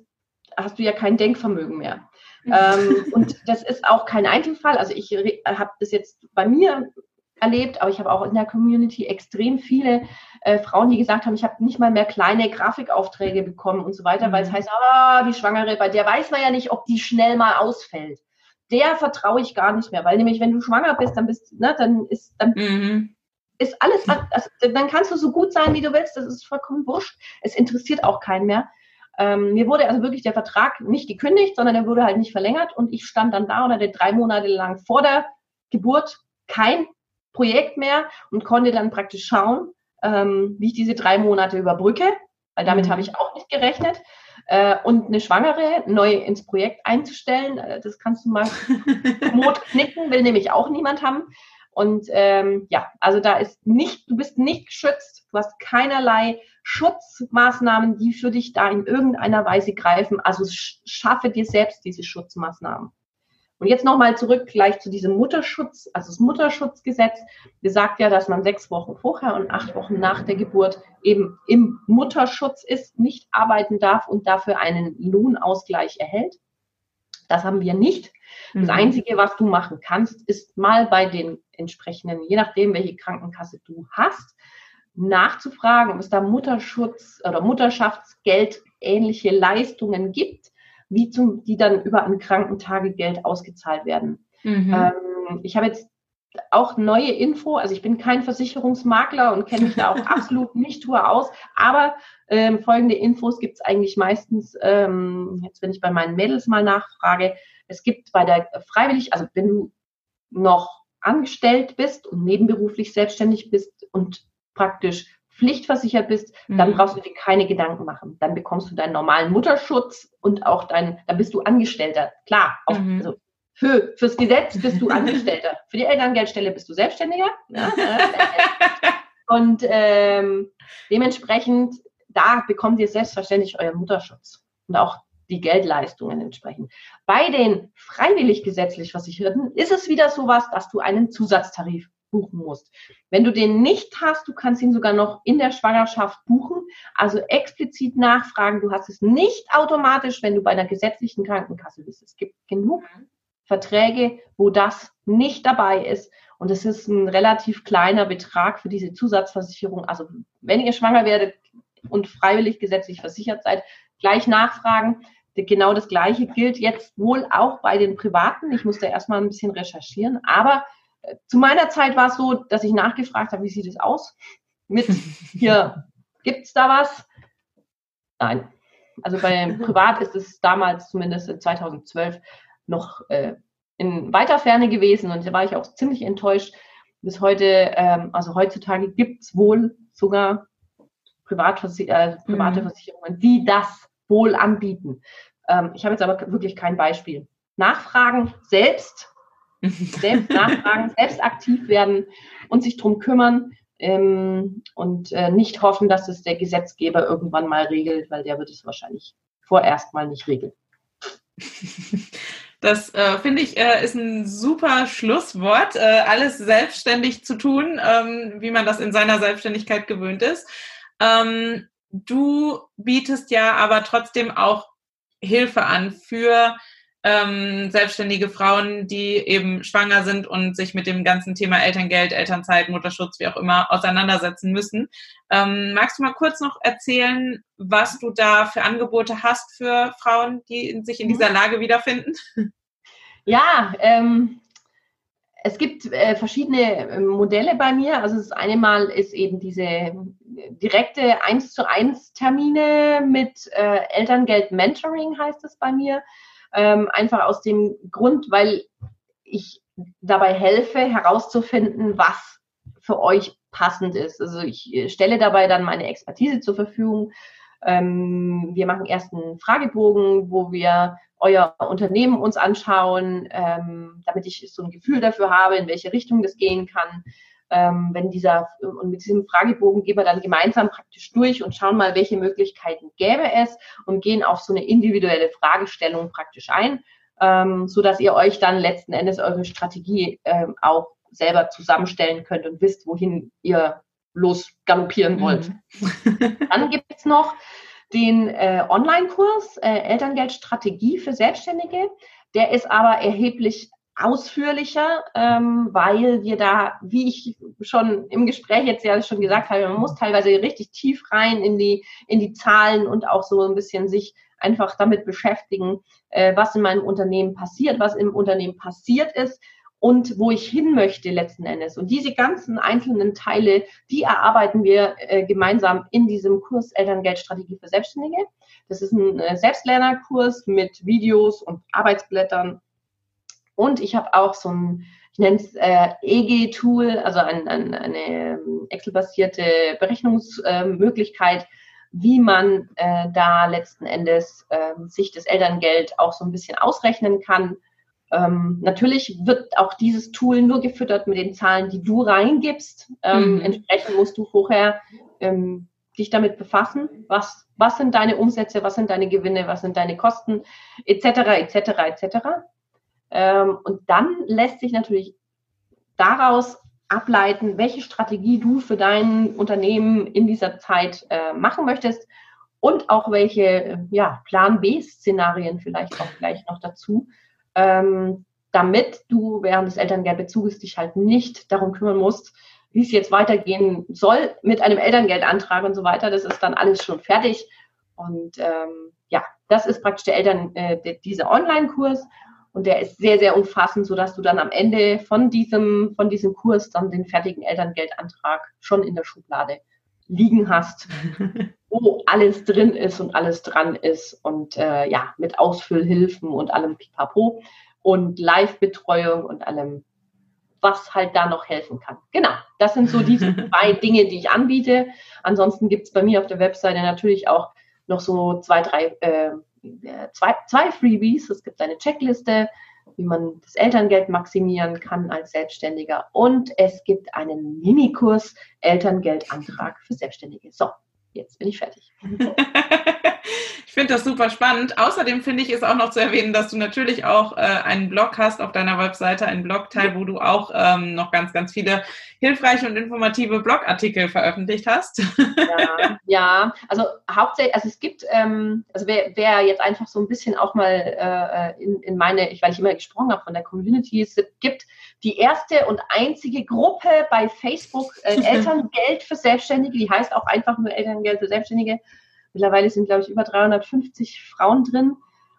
hast du ja kein Denkvermögen mehr ähm, und das ist auch kein Einzelfall. Also ich habe das jetzt bei mir erlebt, aber ich habe auch in der Community extrem viele äh, Frauen, die gesagt haben, ich habe nicht mal mehr kleine Grafikaufträge bekommen und so weiter, mhm. weil es mhm. heißt, ah, die Schwangere, bei der weiß man ja nicht, ob die schnell mal ausfällt. Der vertraue ich gar nicht mehr, weil nämlich, wenn du schwanger bist, dann bist, ne, dann ist, dann mhm. ist alles, also, dann kannst du so gut sein, wie du willst, das ist vollkommen wurscht. Es interessiert auch keinen mehr. Ähm, mir wurde also wirklich der Vertrag nicht gekündigt, sondern er wurde halt nicht verlängert und ich stand dann da und hatte drei Monate lang vor der Geburt kein Projekt mehr und konnte dann praktisch schauen, ähm, wie ich diese drei Monate überbrücke, weil damit mhm. habe ich auch nicht gerechnet. Äh, und eine Schwangere neu ins Projekt einzustellen. Äh, das kannst du mal Mut knicken, will nämlich auch niemand haben. Und ähm, ja, also da ist nicht, du bist nicht geschützt, du hast keinerlei Schutzmaßnahmen, die für dich da in irgendeiner Weise greifen. Also schaffe dir selbst diese Schutzmaßnahmen. Und jetzt nochmal zurück gleich zu diesem Mutterschutz, also das Mutterschutzgesetz besagt ja, dass man sechs Wochen vorher und acht Wochen nach der Geburt eben im Mutterschutz ist, nicht arbeiten darf und dafür einen Lohnausgleich erhält. Das haben wir nicht. Das mhm. Einzige, was du machen kannst, ist mal bei den entsprechenden, je nachdem, welche Krankenkasse du hast, nachzufragen, ob es da Mutterschutz oder Mutterschaftsgeld ähnliche Leistungen gibt wie zum, die dann über ein Krankentagegeld ausgezahlt werden. Mhm. Ähm, ich habe jetzt auch neue Info, also ich bin kein Versicherungsmakler und kenne mich da auch absolut nicht nur aus, aber ähm, folgende Infos gibt es eigentlich meistens, ähm, jetzt wenn ich bei meinen Mädels mal nachfrage, es gibt bei der freiwillig, also wenn du noch angestellt bist und nebenberuflich selbstständig bist und praktisch pflichtversichert bist, dann mhm. brauchst du dir keine Gedanken machen. Dann bekommst du deinen normalen Mutterschutz und auch dein, dann bist du Angestellter. Klar, auf, mhm. also für, fürs Gesetz bist du Angestellter. für die Elterngeldstelle bist du Selbstständiger. Ja, und ähm, dementsprechend, da bekommt ihr selbstverständlich euren Mutterschutz und auch die Geldleistungen entsprechend. Bei den freiwillig gesetzlich Versicherten ist es wieder sowas, dass du einen Zusatztarif buchen musst. Wenn du den nicht hast, du kannst ihn sogar noch in der Schwangerschaft buchen, also explizit nachfragen. Du hast es nicht automatisch, wenn du bei einer gesetzlichen Krankenkasse bist. Es gibt genug Verträge, wo das nicht dabei ist. Und es ist ein relativ kleiner Betrag für diese Zusatzversicherung. Also wenn ihr schwanger werdet und freiwillig gesetzlich versichert seid, gleich nachfragen. Genau das Gleiche gilt jetzt wohl auch bei den Privaten. Ich musste erstmal ein bisschen recherchieren, aber zu meiner Zeit war es so, dass ich nachgefragt habe, wie sieht es aus? Mit hier, gibt es da was? Nein. Also bei Privat ist es damals zumindest in 2012 noch äh, in weiter Ferne gewesen und da war ich auch ziemlich enttäuscht. Bis heute, ähm, also heutzutage gibt es wohl sogar Privatversi äh, private mhm. Versicherungen, die das wohl anbieten. Ähm, ich habe jetzt aber wirklich kein Beispiel. Nachfragen selbst selbst nachfragen, selbst aktiv werden und sich drum kümmern ähm, und äh, nicht hoffen, dass es der Gesetzgeber irgendwann mal regelt, weil der wird es wahrscheinlich vorerst mal nicht regeln. Das äh, finde ich äh, ist ein super Schlusswort, äh, alles selbstständig zu tun, ähm, wie man das in seiner Selbstständigkeit gewöhnt ist. Ähm, du bietest ja aber trotzdem auch Hilfe an für ähm, selbstständige Frauen, die eben schwanger sind und sich mit dem ganzen Thema Elterngeld, Elternzeit, Mutterschutz, wie auch immer, auseinandersetzen müssen. Ähm, magst du mal kurz noch erzählen, was du da für Angebote hast für Frauen, die sich in dieser mhm. Lage wiederfinden? Ja, ähm, es gibt äh, verschiedene äh, Modelle bei mir. Also das eine Mal ist eben diese direkte 1 zu 1 Termine mit äh, Elterngeld Mentoring heißt es bei mir. Ähm, einfach aus dem Grund, weil ich dabei helfe, herauszufinden, was für euch passend ist. Also ich äh, stelle dabei dann meine Expertise zur Verfügung. Ähm, wir machen erst einen Fragebogen, wo wir euer Unternehmen uns anschauen, ähm, damit ich so ein Gefühl dafür habe, in welche Richtung das gehen kann ähm, wenn dieser, und mit diesem Fragebogen gehen wir dann gemeinsam praktisch durch und schauen mal, welche Möglichkeiten gäbe es und gehen auf so eine individuelle Fragestellung praktisch ein, ähm, so dass ihr euch dann letzten Endes eure Strategie ähm, auch selber zusammenstellen könnt und wisst, wohin ihr losgaloppieren wollt. Mhm. dann gibt's noch den äh, Online-Kurs äh, Elterngeldstrategie für Selbstständige. Der ist aber erheblich ausführlicher, ähm, weil wir da, wie ich schon im Gespräch jetzt ja schon gesagt habe, man muss teilweise richtig tief rein in die, in die Zahlen und auch so ein bisschen sich einfach damit beschäftigen, äh, was in meinem Unternehmen passiert, was im Unternehmen passiert ist und wo ich hin möchte letzten Endes. Und diese ganzen einzelnen Teile, die erarbeiten wir äh, gemeinsam in diesem Kurs Elterngeldstrategie für Selbstständige. Das ist ein äh, Selbstlernerkurs mit Videos und Arbeitsblättern und ich habe auch so ein, ich nenne es äh, EG-Tool, also ein, ein, eine ähm, Excel-basierte Berechnungsmöglichkeit, wie man äh, da letzten Endes äh, sich das Elterngeld auch so ein bisschen ausrechnen kann. Ähm, natürlich wird auch dieses Tool nur gefüttert mit den Zahlen, die du reingibst. Ähm, mhm. Entsprechend musst du vorher ähm, dich damit befassen, was, was sind deine Umsätze, was sind deine Gewinne, was sind deine Kosten, etc., etc., etc. und dann lässt sich natürlich daraus ableiten, welche Strategie du für dein Unternehmen in dieser Zeit äh, machen möchtest und auch welche äh, ja, Plan B-Szenarien vielleicht auch gleich noch dazu, ähm, damit du während des Elterngeldbezuges dich halt nicht darum kümmern musst, wie es jetzt weitergehen soll mit einem Elterngeldantrag und so weiter. Das ist dann alles schon fertig. Und ähm, ja, das ist praktisch der Eltern, äh, dieser Online-Kurs. Und der ist sehr, sehr umfassend, sodass du dann am Ende von diesem, von diesem Kurs dann den fertigen Elterngeldantrag schon in der Schublade liegen hast, wo alles drin ist und alles dran ist und äh, ja, mit Ausfüllhilfen und allem Pipapo und Live-Betreuung und allem, was halt da noch helfen kann. Genau, das sind so diese zwei Dinge, die ich anbiete. Ansonsten gibt es bei mir auf der Webseite natürlich auch noch so zwei, drei äh, zwei, zwei Freebies. Es gibt eine Checkliste, wie man das Elterngeld maximieren kann als Selbstständiger. Und es gibt einen Minikurs Elterngeldantrag für Selbstständige. So, jetzt bin ich fertig. ich finde das super spannend. Außerdem finde ich es auch noch zu erwähnen, dass du natürlich auch äh, einen Blog hast auf deiner Webseite, einen Blogteil, wo du auch ähm, noch ganz, ganz viele hilfreiche und informative Blogartikel veröffentlicht hast. ja, ja, also hauptsächlich, also es gibt, ähm, also wer, wer jetzt einfach so ein bisschen auch mal äh, in, in meine, ich, weil ich immer gesprochen habe von der Community, es gibt die erste und einzige Gruppe bei Facebook äh, Elterngeld für Selbstständige, die heißt auch einfach nur Elterngeld für Selbstständige. Mittlerweile sind, glaube ich, über 350 Frauen drin.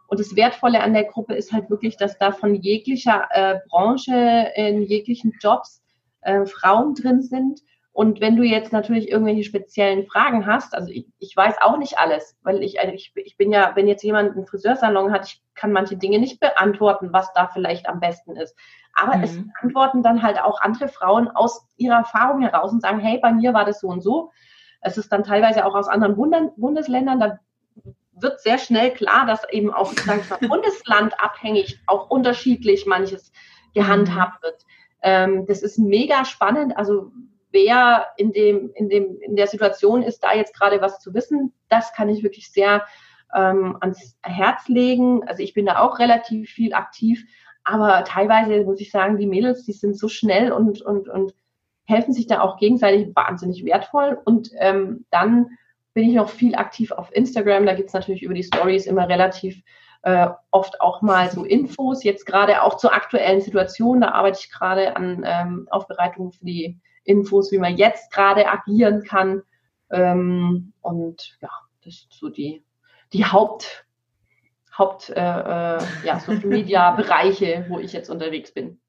Und das Wertvolle an der Gruppe ist halt wirklich, dass da von jeglicher äh, Branche, in jeglichen Jobs äh, Frauen drin sind. Und wenn du jetzt natürlich irgendwelche speziellen Fragen hast, also ich, ich weiß auch nicht alles, weil ich, also ich, ich bin ja, wenn jetzt jemand einen Friseursalon hat, ich kann manche Dinge nicht beantworten, was da vielleicht am besten ist. Aber mhm. es antworten dann halt auch andere Frauen aus ihrer Erfahrung heraus und sagen, hey, bei mir war das so und so. Es ist dann teilweise auch aus anderen Bundesländern, da wird sehr schnell klar, dass eben auch mal, Bundesland abhängig auch unterschiedlich manches gehandhabt wird. Ähm, das ist mega spannend. Also wer in dem, in dem, in der Situation ist, da jetzt gerade was zu wissen, das kann ich wirklich sehr ähm, ans Herz legen. Also ich bin da auch relativ viel aktiv, aber teilweise muss ich sagen, die Mädels, die sind so schnell und, und, und helfen sich da auch gegenseitig wahnsinnig wertvoll. Und ähm, dann bin ich noch viel aktiv auf Instagram. Da gibt's natürlich über die Stories immer relativ äh, oft auch mal so Infos. Jetzt gerade auch zur aktuellen Situation. Da arbeite ich gerade an ähm, Aufbereitungen für die Infos, wie man jetzt gerade agieren kann. Ähm, und ja, das sind so die, die Haupt, Haupt äh, äh, ja, Social Media Bereiche, wo ich jetzt unterwegs bin.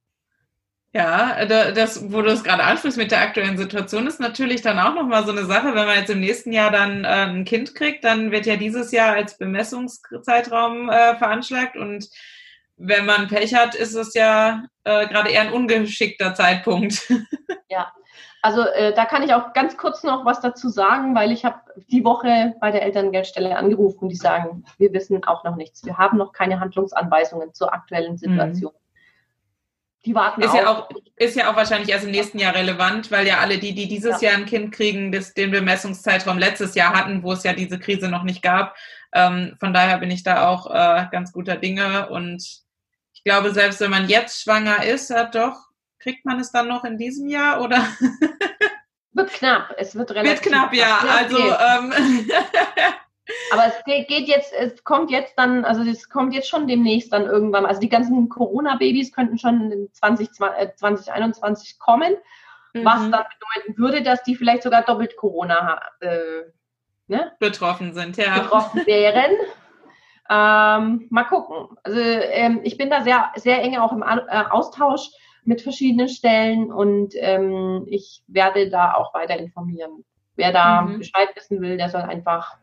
Ja, das, wo du es gerade ansprichst mit der aktuellen Situation, ist natürlich dann auch nochmal so eine Sache, wenn man jetzt im nächsten Jahr dann äh, ein Kind kriegt, dann wird ja dieses Jahr als Bemessungszeitraum äh, veranschlagt und wenn man Pech hat, ist es ja äh, gerade eher ein ungeschickter Zeitpunkt. Ja, also äh, da kann ich auch ganz kurz noch was dazu sagen, weil ich habe die Woche bei der Elterngeldstelle angerufen, die sagen, wir wissen auch noch nichts. Wir haben noch keine Handlungsanweisungen zur aktuellen mhm. Situation. Mhm. Die warten ist auch. Ja auch. Ist ja auch wahrscheinlich erst im nächsten Jahr relevant, weil ja alle die, die dieses ja. Jahr ein Kind kriegen, das, den Bemessungszeitraum letztes Jahr hatten, wo es ja diese Krise noch nicht gab. Ähm, von daher bin ich da auch äh, ganz guter Dinge. Und ich glaube, selbst wenn man jetzt schwanger ist, ja doch, kriegt man es dann noch in diesem Jahr oder? Wird knapp. Es wird relativ Wird knapp, ja. Also ähm, Aber es geht jetzt, es kommt jetzt dann, also es kommt jetzt schon demnächst dann irgendwann. Also die ganzen Corona-Babys könnten schon in 20, 2021 kommen, mhm. was dann bedeuten würde, dass die vielleicht sogar doppelt Corona äh, ne? betroffen sind, ja. Betroffen wären. ähm, mal gucken. Also ähm, ich bin da sehr, sehr eng auch im äh, Austausch mit verschiedenen Stellen und ähm, ich werde da auch weiter informieren. Wer da mhm. Bescheid wissen will, der soll einfach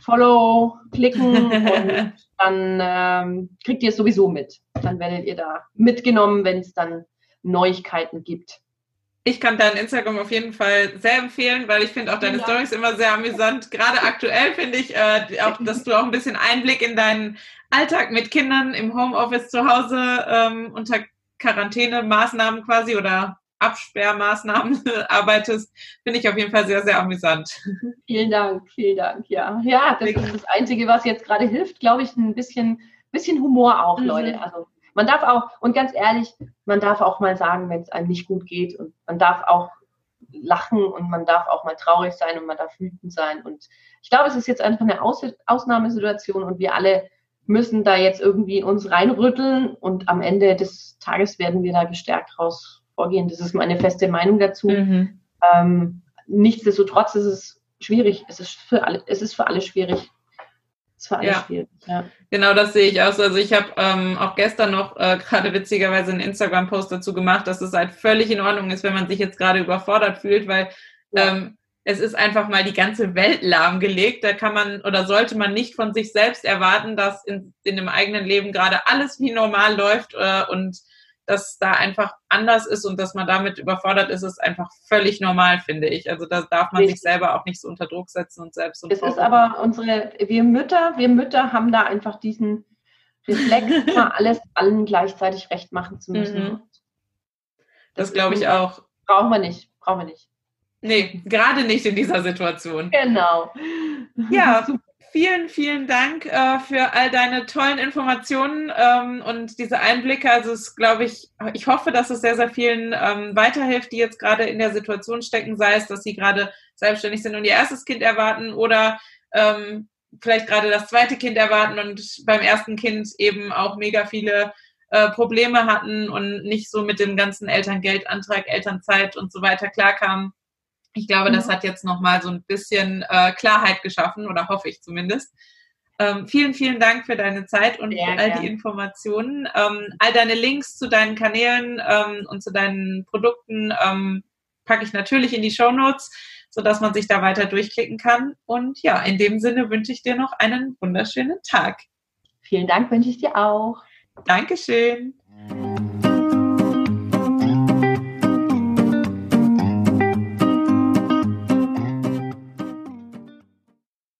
Follow klicken und dann ähm, kriegt ihr es sowieso mit. Dann werdet ihr da mitgenommen, wenn es dann Neuigkeiten gibt. Ich kann dein Instagram auf jeden Fall sehr empfehlen, weil ich finde auch deine ja. Stories immer sehr amüsant. Gerade aktuell finde ich äh, auch, dass du auch ein bisschen Einblick in deinen Alltag mit Kindern im Homeoffice zu Hause ähm, unter Quarantänemaßnahmen quasi oder Absperrmaßnahmen arbeitest, finde ich auf jeden Fall sehr, sehr amüsant. Vielen Dank, vielen Dank, ja. Ja, das ist das Einzige, was jetzt gerade hilft, glaube ich, ein bisschen, bisschen Humor auch, mhm. Leute. Also man darf auch, und ganz ehrlich, man darf auch mal sagen, wenn es einem nicht gut geht und man darf auch lachen und man darf auch mal traurig sein und man darf wütend sein. Und ich glaube, es ist jetzt einfach eine Aus Ausnahmesituation und wir alle müssen da jetzt irgendwie uns reinrütteln und am Ende des Tages werden wir da gestärkt raus vorgehen. Das ist meine feste Meinung dazu. Mhm. Ähm, nichtsdestotrotz ist es schwierig. Es ist für alle, es ist für alle schwierig. Es ist für alle ja. schwierig. Ja. Genau, das sehe ich auch so. Also ich habe ähm, auch gestern noch äh, gerade witzigerweise einen Instagram-Post dazu gemacht, dass es halt völlig in Ordnung ist, wenn man sich jetzt gerade überfordert fühlt, weil ja. ähm, es ist einfach mal die ganze Welt lahmgelegt. Da kann man oder sollte man nicht von sich selbst erwarten, dass in, in dem eigenen Leben gerade alles wie normal läuft äh, und dass da einfach anders ist und dass man damit überfordert ist, ist einfach völlig normal, finde ich. Also da darf man sich selber auch nicht so unter Druck setzen und selbst. Es ist aber unsere, wir Mütter, wir Mütter haben da einfach diesen Reflex, immer alles allen gleichzeitig recht machen zu müssen. Mhm. Das, das glaube ich auch. Brauchen wir nicht, brauchen wir nicht. Nee, gerade nicht in dieser Situation. Genau. Ja, vielen, vielen Dank äh, für all deine tollen Informationen ähm, und diese Einblicke. Also es glaube ich, ich hoffe, dass es sehr, sehr vielen ähm, weiterhilft, die jetzt gerade in der Situation stecken, sei es, dass sie gerade selbstständig sind und ihr erstes Kind erwarten oder ähm, vielleicht gerade das zweite Kind erwarten und beim ersten Kind eben auch mega viele äh, Probleme hatten und nicht so mit dem ganzen Elterngeldantrag, Elternzeit und so weiter klarkamen. Ich glaube, das mhm. hat jetzt nochmal so ein bisschen äh, Klarheit geschaffen oder hoffe ich zumindest. Ähm, vielen, vielen Dank für deine Zeit und Sehr all die Informationen. Ähm, all deine Links zu deinen Kanälen ähm, und zu deinen Produkten ähm, packe ich natürlich in die Show Notes, sodass man sich da weiter durchklicken kann. Und ja, in dem Sinne wünsche ich dir noch einen wunderschönen Tag. Vielen Dank wünsche ich dir auch. Dankeschön.